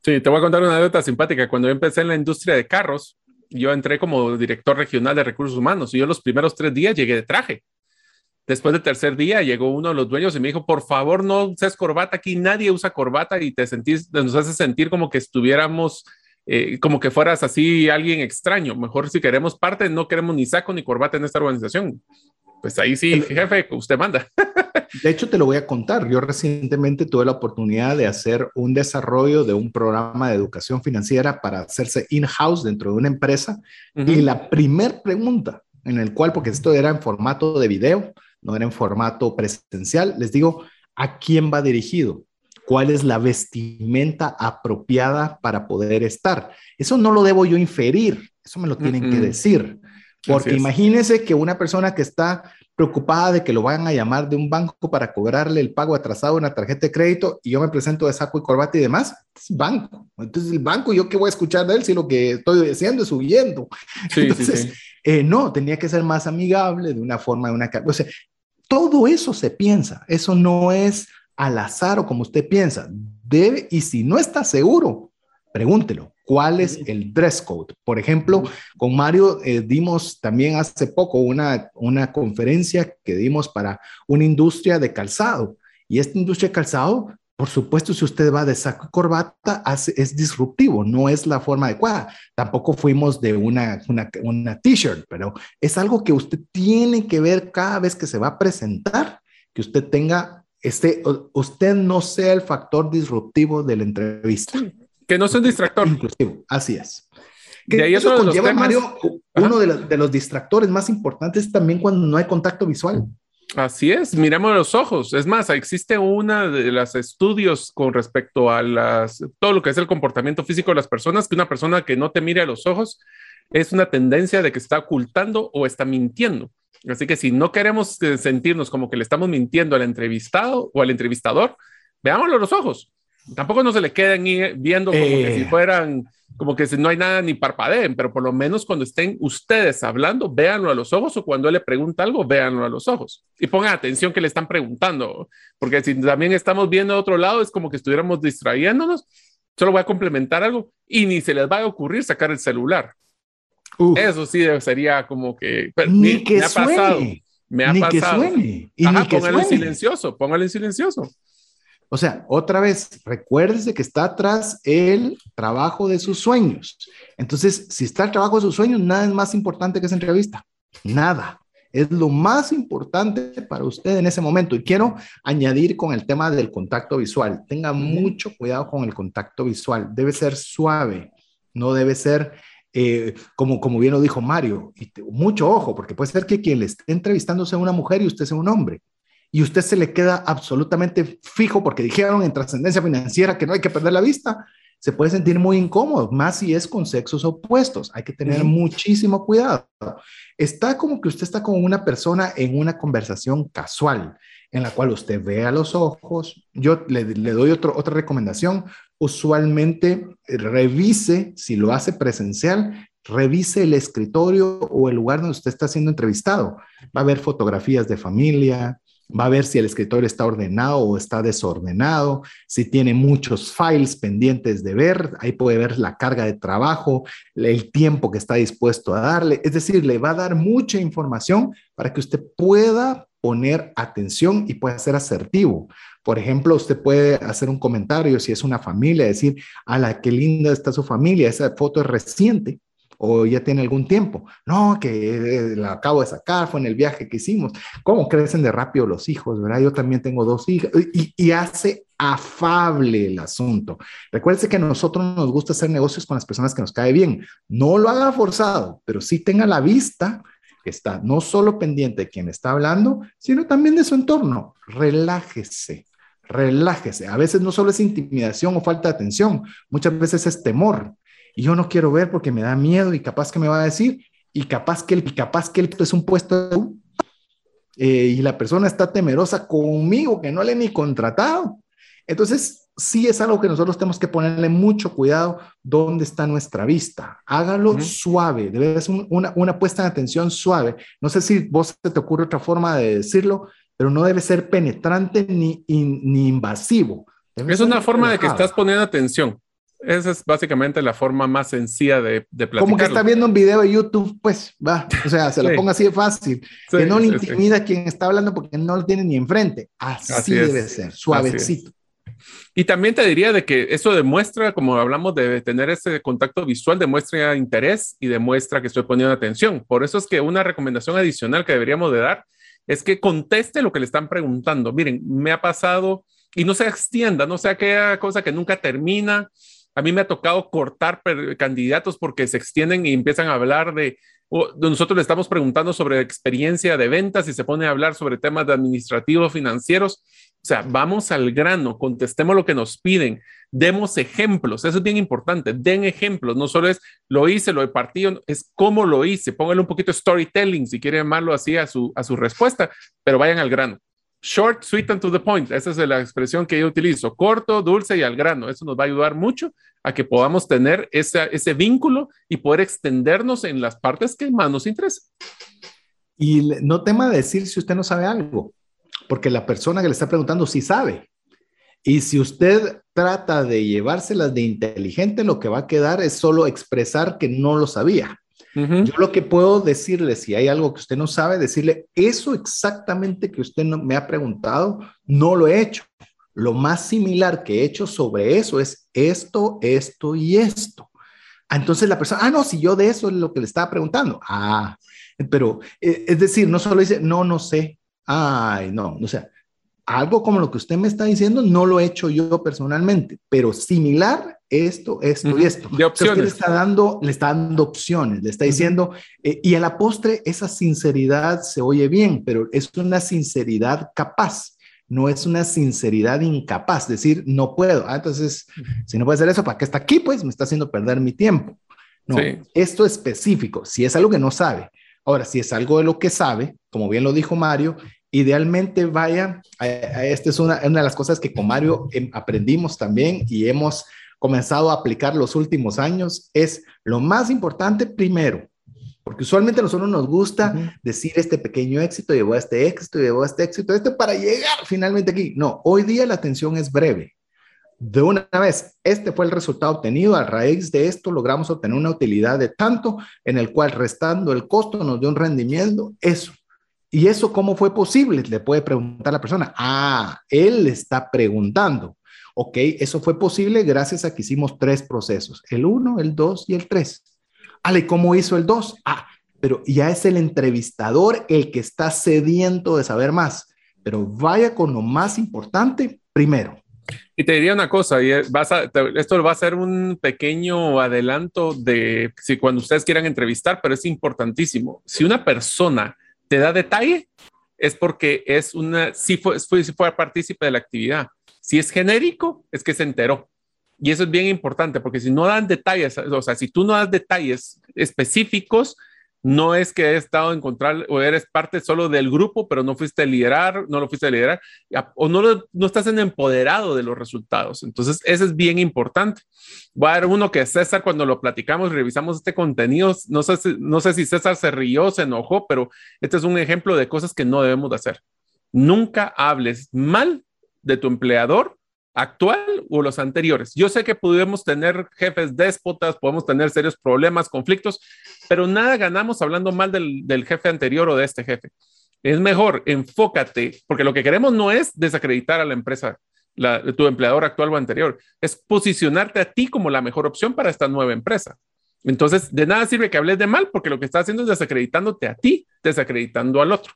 Sí, te voy a contar una anécdota simpática. Cuando yo empecé en la industria de carros, yo entré como director regional de recursos humanos y yo los primeros tres días llegué de traje. Después del tercer día llegó uno de los dueños y me dijo, por favor, no uses corbata, aquí nadie usa corbata y te sentís, nos hace sentir como que estuviéramos, eh, como que fueras así alguien extraño. Mejor si queremos parte, no queremos ni saco ni corbata en esta organización. Pues ahí sí, jefe, usted manda.
De hecho, te lo voy a contar. Yo recientemente tuve la oportunidad de hacer un desarrollo de un programa de educación financiera para hacerse in-house dentro de una empresa. Y la primer pregunta en el cual, porque esto era en formato de video, no era en formato presencial. Les digo, ¿a quién va dirigido? ¿Cuál es la vestimenta apropiada para poder estar? Eso no lo debo yo inferir, eso me lo tienen que decir. Porque imagínense que una persona que está preocupada de que lo vayan a llamar de un banco para cobrarle el pago atrasado de una tarjeta de crédito y yo me presento de saco y corbata y demás, es banco. Entonces el banco, ¿yo qué voy a escuchar de él si lo que estoy haciendo es huyendo? Entonces, eh, no, tenía que ser más amigable de una forma, de una... O sea, todo eso se piensa, eso no es al azar o como usted piensa. Debe, y si no está seguro, pregúntelo, ¿cuál es el dress code? Por ejemplo, con Mario eh, dimos también hace poco una, una conferencia que dimos para una industria de calzado. Y esta industria de calzado por supuesto, si usted va de saco y corbata, es disruptivo, no es la forma adecuada. Tampoco fuimos de una, una, una t-shirt, pero es algo que usted tiene que ver cada vez que se va a presentar, que usted tenga, este, usted no sea el factor disruptivo de la entrevista.
Que no sea un distractor.
Inclusivo, así es. Que ahí eso conlleva, Mario, uno de, de los distractores más importantes también cuando no hay contacto visual.
Así es, miremos los ojos. Es más, existe una de los estudios con respecto a las, todo lo que es el comportamiento físico de las personas, que una persona que no te mire a los ojos es una tendencia de que está ocultando o está mintiendo. Así que si no queremos eh, sentirnos como que le estamos mintiendo al entrevistado o al entrevistador, veámoslo a los ojos. Tampoco no se le queden viendo como que si eh. fueran como que no hay nada ni parpadeen, pero por lo menos cuando estén ustedes hablando, véanlo a los ojos o cuando él le pregunta algo, véanlo a los ojos y pongan atención que le están preguntando, porque si también estamos viendo a otro lado, es como que estuviéramos distrayéndonos. Solo voy a complementar algo y ni se les va a ocurrir sacar el celular. Eso sí sería como que
ni que me ha pasado.
Me ha pasado. Que póngalo en silencioso, póngalo en silencioso.
O sea, otra vez, recuérdese que está atrás el trabajo de sus sueños. Entonces, si está el trabajo de sus sueños, nada es más importante que esa entrevista. Nada. Es lo más importante para usted en ese momento. Y quiero añadir con el tema del contacto visual. Tenga mucho cuidado con el contacto visual. Debe ser suave, no debe ser eh, como, como bien lo dijo Mario. Y mucho ojo, porque puede ser que quien le esté entrevistando sea una mujer y usted sea un hombre y usted se le queda absolutamente fijo porque dijeron en trascendencia financiera que no hay que perder la vista. se puede sentir muy incómodo, más si es con sexos opuestos. Hay que tener muchísimo cuidado. Está como que usted está con una persona en una conversación casual en la cual usted ve a los ojos. Yo le, doy otra recomendación. Usualmente revise, si lo hace presencial, revise el escritorio o el lugar donde usted está siendo entrevistado. Va a haber fotografías de familia, va a ver si el escritorio está ordenado o está desordenado, si tiene muchos files pendientes de ver, ahí puede ver la carga de trabajo, el tiempo que está dispuesto a darle, es decir, le va a dar mucha información para que usted pueda poner atención y pueda ser asertivo. Por ejemplo, usted puede hacer un comentario si es una familia, decir, a la qué linda está su familia, esa foto es reciente o ya tiene algún tiempo. No, que eh, la acabo de sacar, fue en el viaje que hicimos. ¿Cómo crecen de rápido los hijos, verdad? Yo también tengo dos hijas y, hace afable el asunto. Recuerde que a nosotros nos gusta hacer negocios con las personas que nos cae bien. No lo haga forzado, pero sí tenga la vista que está no solo pendiente de quien está hablando, sino también de su entorno. Relájese relájese. A veces no solo es intimidación o falta de atención, muchas veces es temor y yo no quiero ver porque me da miedo y capaz que me va a decir y capaz que el capaz que él es un puesto eh, y la persona está temerosa conmigo que no le he ni contratado. Entonces, sí es algo que nosotros tenemos que ponerle mucho cuidado dónde está nuestra vista. Hágalo suave, debe ser una, una puesta de atención suave. No sé si vos te ocurre otra forma de decirlo, pero no debe ser penetrante ni, ni invasivo.
es una forma de que estás poniendo atención. Esa es básicamente la forma más sencilla de, de
Como que está viendo un video de YouTube, pues va, o sea, se lo ponga así de fácil. que no le intimida a quien está hablando porque no lo tiene ni enfrente. Así, debe ser, suavecito.
Y también te diría de que eso demuestra, como hablamos de tener ese contacto visual, demuestra interés y demuestra que estoy poniendo atención. Por eso es que una recomendación adicional que deberíamos de dar es que conteste lo que le están preguntando. Miren, me ha pasado y no se extienda, no sea aquella cosa que nunca termina a mí me ha tocado cortar candidatos porque se extienden y empiezan a hablar de, nosotros le estamos preguntando sobre experiencia de ventas y se pone a hablar sobre temas administrativos financieros. O sea, vamos al grano, contestemos lo que nos piden, demos ejemplos, eso es bien importante, den ejemplos, no solo es lo hice, lo he partido, es cómo lo hice, póngale un poquito de storytelling si quiere llamarlo así a su, a su respuesta, pero vayan al grano. Short, sweet and to the point. Esa es la expresión que yo utilizo. Corto, dulce y al grano. Eso nos va a ayudar mucho a que podamos tener ese, ese vínculo y poder extendernos en las partes que más nos interesan.
Y no tema decir si usted no sabe algo, porque la persona que le está preguntando sí sabe. Y si usted trata de llevárselas de inteligente, lo que va a quedar es solo expresar que no lo sabía. Yo lo que puedo decirle, si hay algo que usted no sabe, decirle, eso exactamente que usted no, me ha preguntado, no lo he hecho. Lo más similar que he hecho sobre eso es esto, esto y esto. Ah, entonces la persona, ah, no, si yo de eso es lo que le estaba preguntando. Ah, pero eh, es decir, no solo dice, no, no sé. Ay, no, o sea, algo como lo que usted me está diciendo no lo he hecho yo personalmente, pero similar esto, esto y esto.
De opciones.
le está dando, le está dando opciones, le está diciendo, eh, y a la postre esa sinceridad se oye bien, pero es una sinceridad capaz, no es una sinceridad incapaz, decir, no puedo. Ah, entonces, si no puede hacer eso, ¿para qué está aquí? Pues me está haciendo perder mi tiempo. No, esto específico, si es algo que no sabe. Ahora, si es algo de lo que sabe, como bien lo dijo Mario, idealmente vaya, esta es una, una, de las cosas que con Mario em, aprendimos también y hemos comenzado a aplicar los últimos años es lo más importante primero, porque usualmente a nosotros nos gusta decir este pequeño éxito llevó a este éxito, llevó a este éxito, este para llegar finalmente aquí. No, hoy día la atención es breve. De una vez, este fue el resultado obtenido. A raíz de esto logramos obtener una utilidad de tanto en el cual restando el costo nos dio un rendimiento. Eso. ¿Y eso cómo fue posible? Le puede preguntar la persona. Ah, él está preguntando. Ok, eso fue posible gracias a que hicimos tres procesos, el 1, el 2 y el 3. Ale, ¿cómo hizo el 2? Ah, pero ya es el entrevistador el que está sediento de saber más. Pero vaya con lo más importante primero.
Y te diría una cosa, y vas a, esto va a ser un pequeño adelanto de si cuando ustedes quieran entrevistar, pero es importantísimo. Si una persona te da detalle, es porque es una, si fue, si fue partícipe de la actividad. Si es genérico, es que se enteró. Y eso es bien importante porque si no dan detalles, o sea, si tú no das detalles específicos, no es que he estado en control o eres parte solo del grupo, pero no fuiste a liderar, no lo fuiste a liderar o no, no estás en empoderado de los resultados. Entonces, eso es bien importante. Voy a dar uno que César, cuando lo platicamos, revisamos este contenido, no sé, si, no sé si César se rió, se enojó, pero este es un ejemplo de cosas que no debemos de hacer. Nunca hables mal de tu empleador actual o los anteriores. Yo sé que podemos tener jefes déspotas, podemos tener serios problemas, conflictos, pero nada ganamos hablando mal del, jefe anterior o de este jefe. Es mejor, enfócate, porque lo que queremos no es desacreditar a la empresa, tu empleador actual o anterior, es posicionarte a ti como la mejor opción para esta nueva empresa. Entonces, de nada sirve que hables de mal, porque lo que estás haciendo es desacreditándote a ti, desacreditando al otro.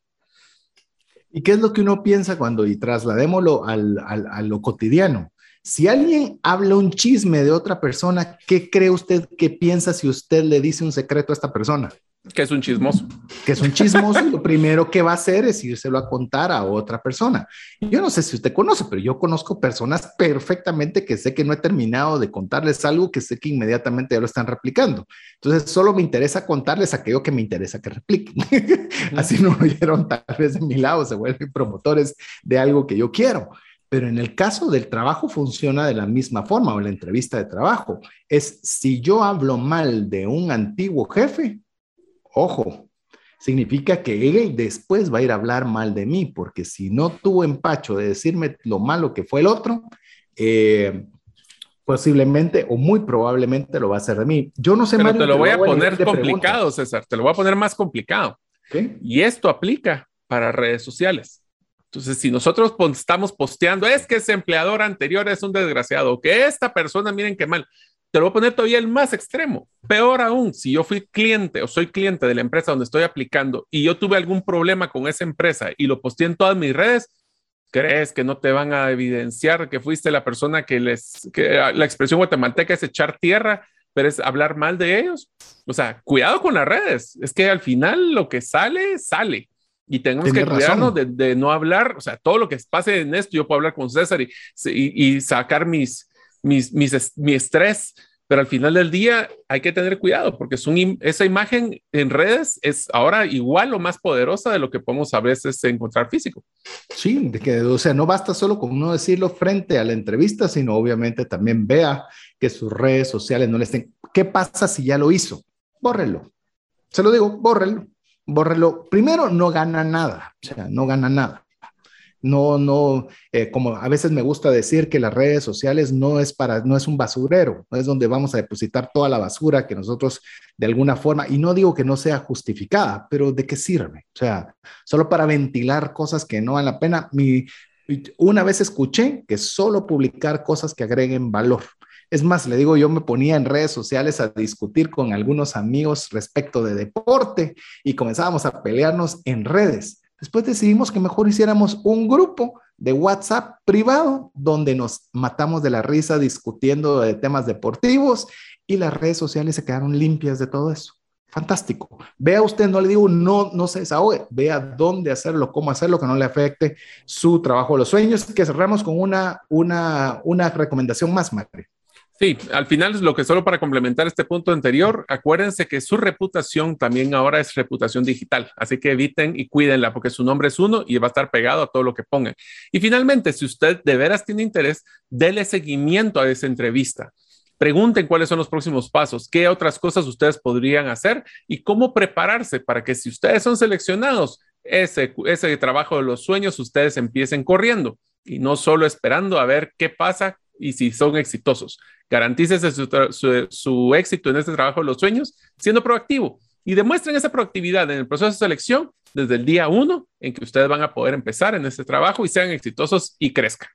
¿Y qué es lo que uno piensa cuando, y trasladémoslo al, a lo cotidiano? Si alguien habla un chisme de otra persona, ¿qué cree usted que piensa si usted le dice un secreto a esta persona?
Que es un chismoso.
Que es un chismoso lo primero que va a hacer es írselo a contar a otra persona. Yo no sé si usted conoce, pero yo conozco personas perfectamente que sé que no he terminado de contarles algo que sé que inmediatamente ya lo están replicando. Entonces, solo me interesa contarles aquello que me interesa que repliquen. Así no lo oyeron tal vez de mi lado, se vuelven promotores de algo que yo quiero. Pero en el caso del trabajo funciona de la misma forma o la entrevista de trabajo. Es si yo hablo mal de un antiguo jefe, ojo, significa que él después va a ir a hablar mal de mí, porque si no tuvo empacho de decirme lo malo que fue el otro, eh, posiblemente o muy probablemente lo va a hacer de mí. Yo no sé,
Pero te lo voy a poner complicado, César, te lo voy a poner más complicado. Y esto aplica para redes sociales. Entonces, si nosotros estamos posteando, es que ese empleador anterior es un desgraciado, que esta persona, miren qué mal, te lo voy a poner todavía el más extremo. Peor aún, si yo fui cliente o soy cliente de la empresa donde estoy aplicando y yo tuve algún problema con esa empresa y lo posteé en todas mis redes, ¿crees que no te van a evidenciar que fuiste la persona que les, que ah, la expresión guatemalteca es echar tierra, pero es hablar mal de ellos? O sea, cuidado con las redes. Es que al final lo que sale, sale. Y tenemos que cuidarnos de, no hablar, o sea, todo lo que pase en esto, yo puedo hablar con César y, y sacar mis, mi estrés, pero al final del día hay que tener cuidado porque esa imagen en redes es ahora igual o más poderosa de lo que podemos a veces encontrar físico.
Sí, de que, o sea, no basta solo con uno decirlo frente a la entrevista, sino obviamente también vea que sus redes sociales no le estén. ¿Qué pasa si ya lo hizo? Bórrelo. Se lo digo, bórrelo. Bórrelo. Primero, no gana nada, o sea, no gana nada. No, no, eh, como a veces me gusta decir que las redes sociales no es para, no es un basurero, no es donde vamos a depositar toda la basura que nosotros de alguna forma, y no digo que no sea justificada, pero ¿de qué sirve? O sea, solo para ventilar cosas que no valen la pena. Mi, una vez escuché que solo publicar cosas que agreguen valor. Es más, le digo, yo me ponía en redes sociales a discutir con algunos amigos respecto de deporte y comenzábamos a pelearnos en redes Después decidimos que mejor hiciéramos un grupo de WhatsApp privado donde nos matamos de la risa discutiendo de temas deportivos y las redes sociales se quedaron limpias de todo eso. Fantástico. Vea usted, no le digo no, no se desahogue, vea dónde hacerlo, cómo hacerlo, que no le afecte su trabajo, los sueños, que cerramos con una, una, una recomendación más, Madre.
Sí, al final es lo que solo para complementar este punto anterior, acuérdense que su reputación también ahora es reputación digital, así que eviten y cuídenla porque su nombre es uno y va a estar pegado a todo lo que pongan. Y finalmente, si usted de veras tiene interés, dele seguimiento a esa entrevista. Pregunten cuáles son los próximos pasos, qué otras cosas ustedes podrían hacer y cómo prepararse para que si ustedes son seleccionados, ese, ese trabajo de los sueños ustedes empiecen corriendo y no solo esperando a ver qué pasa y si son exitosos. Garantícese su, éxito en este trabajo de los sueños siendo proactivo y demuestren esa proactividad en el proceso de selección desde el día uno en que ustedes van a poder empezar en este trabajo y sean exitosos y crezcan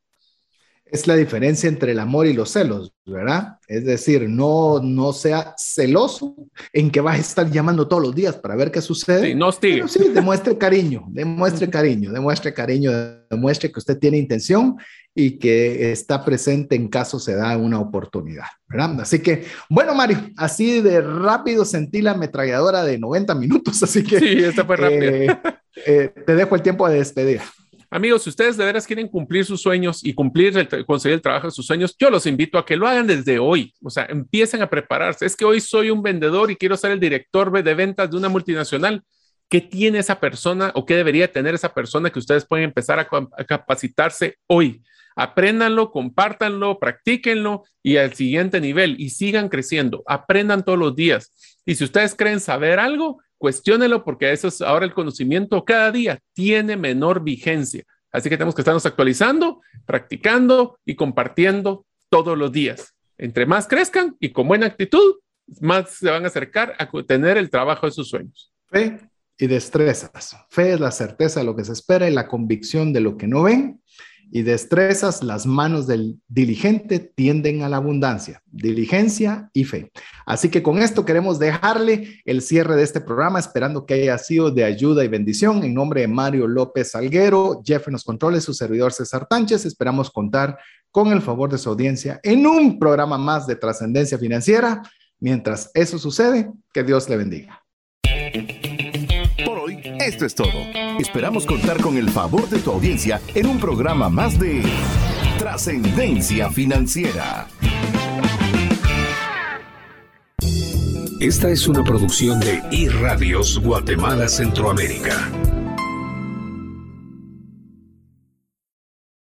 es la diferencia entre el amor y los celos, ¿verdad? Es decir, no, no sea celoso en que vas a estar llamando todos los días para ver qué sucede.
Sí, no
sí, demuestre cariño, demuestre cariño, demuestre cariño, demuestre que usted tiene intención y que está presente en caso se da una oportunidad, ¿verdad? Así que, bueno, Mario, así de rápido sentí la ametralladora de 90 minutos, así que...
Sí, esta fue rápida.
Eh, eh, te dejo el tiempo de despedir.
Amigos, si ustedes de veras quieren cumplir sus sueños y cumplir, conseguir el trabajo de sus sueños, yo los invito a que lo hagan desde hoy. O sea, empiecen a prepararse. Es que hoy soy un vendedor y quiero ser el director de ventas de una multinacional. ¿Qué tiene esa persona o qué debería tener esa persona que ustedes pueden empezar a, a capacitarse hoy? Apréndanlo, compártanlo, practíquenlo y al siguiente nivel y sigan creciendo. Aprendan todos los días. Y si ustedes creen saber algo, cuestiónelo porque eso es ahora el conocimiento cada día tiene menor vigencia. Así que tenemos que estarnos actualizando, practicando y compartiendo todos los días. Entre más crezcan y con buena actitud, más se van a acercar a tener el trabajo de sus sueños.
Fe y destrezas. Fe es la certeza de lo que se espera y la convicción de lo que no ven y destrezas, las manos del diligente tienden a la abundancia, diligencia y fe. Así que con esto queremos dejarle el cierre de este programa, esperando que haya sido de ayuda y bendición. En nombre de Mario López Salguero, Jeff en los controles, su servidor César Tánchez, esperamos contar con el favor de su audiencia en un programa más de trascendencia financiera. Mientras eso sucede, que Dios le bendiga.
Esto es todo. Esperamos contar con el favor de tu audiencia en un programa más de Trascendencia Financiera.
Esta es una producción de iRadios Guatemala Centroamérica.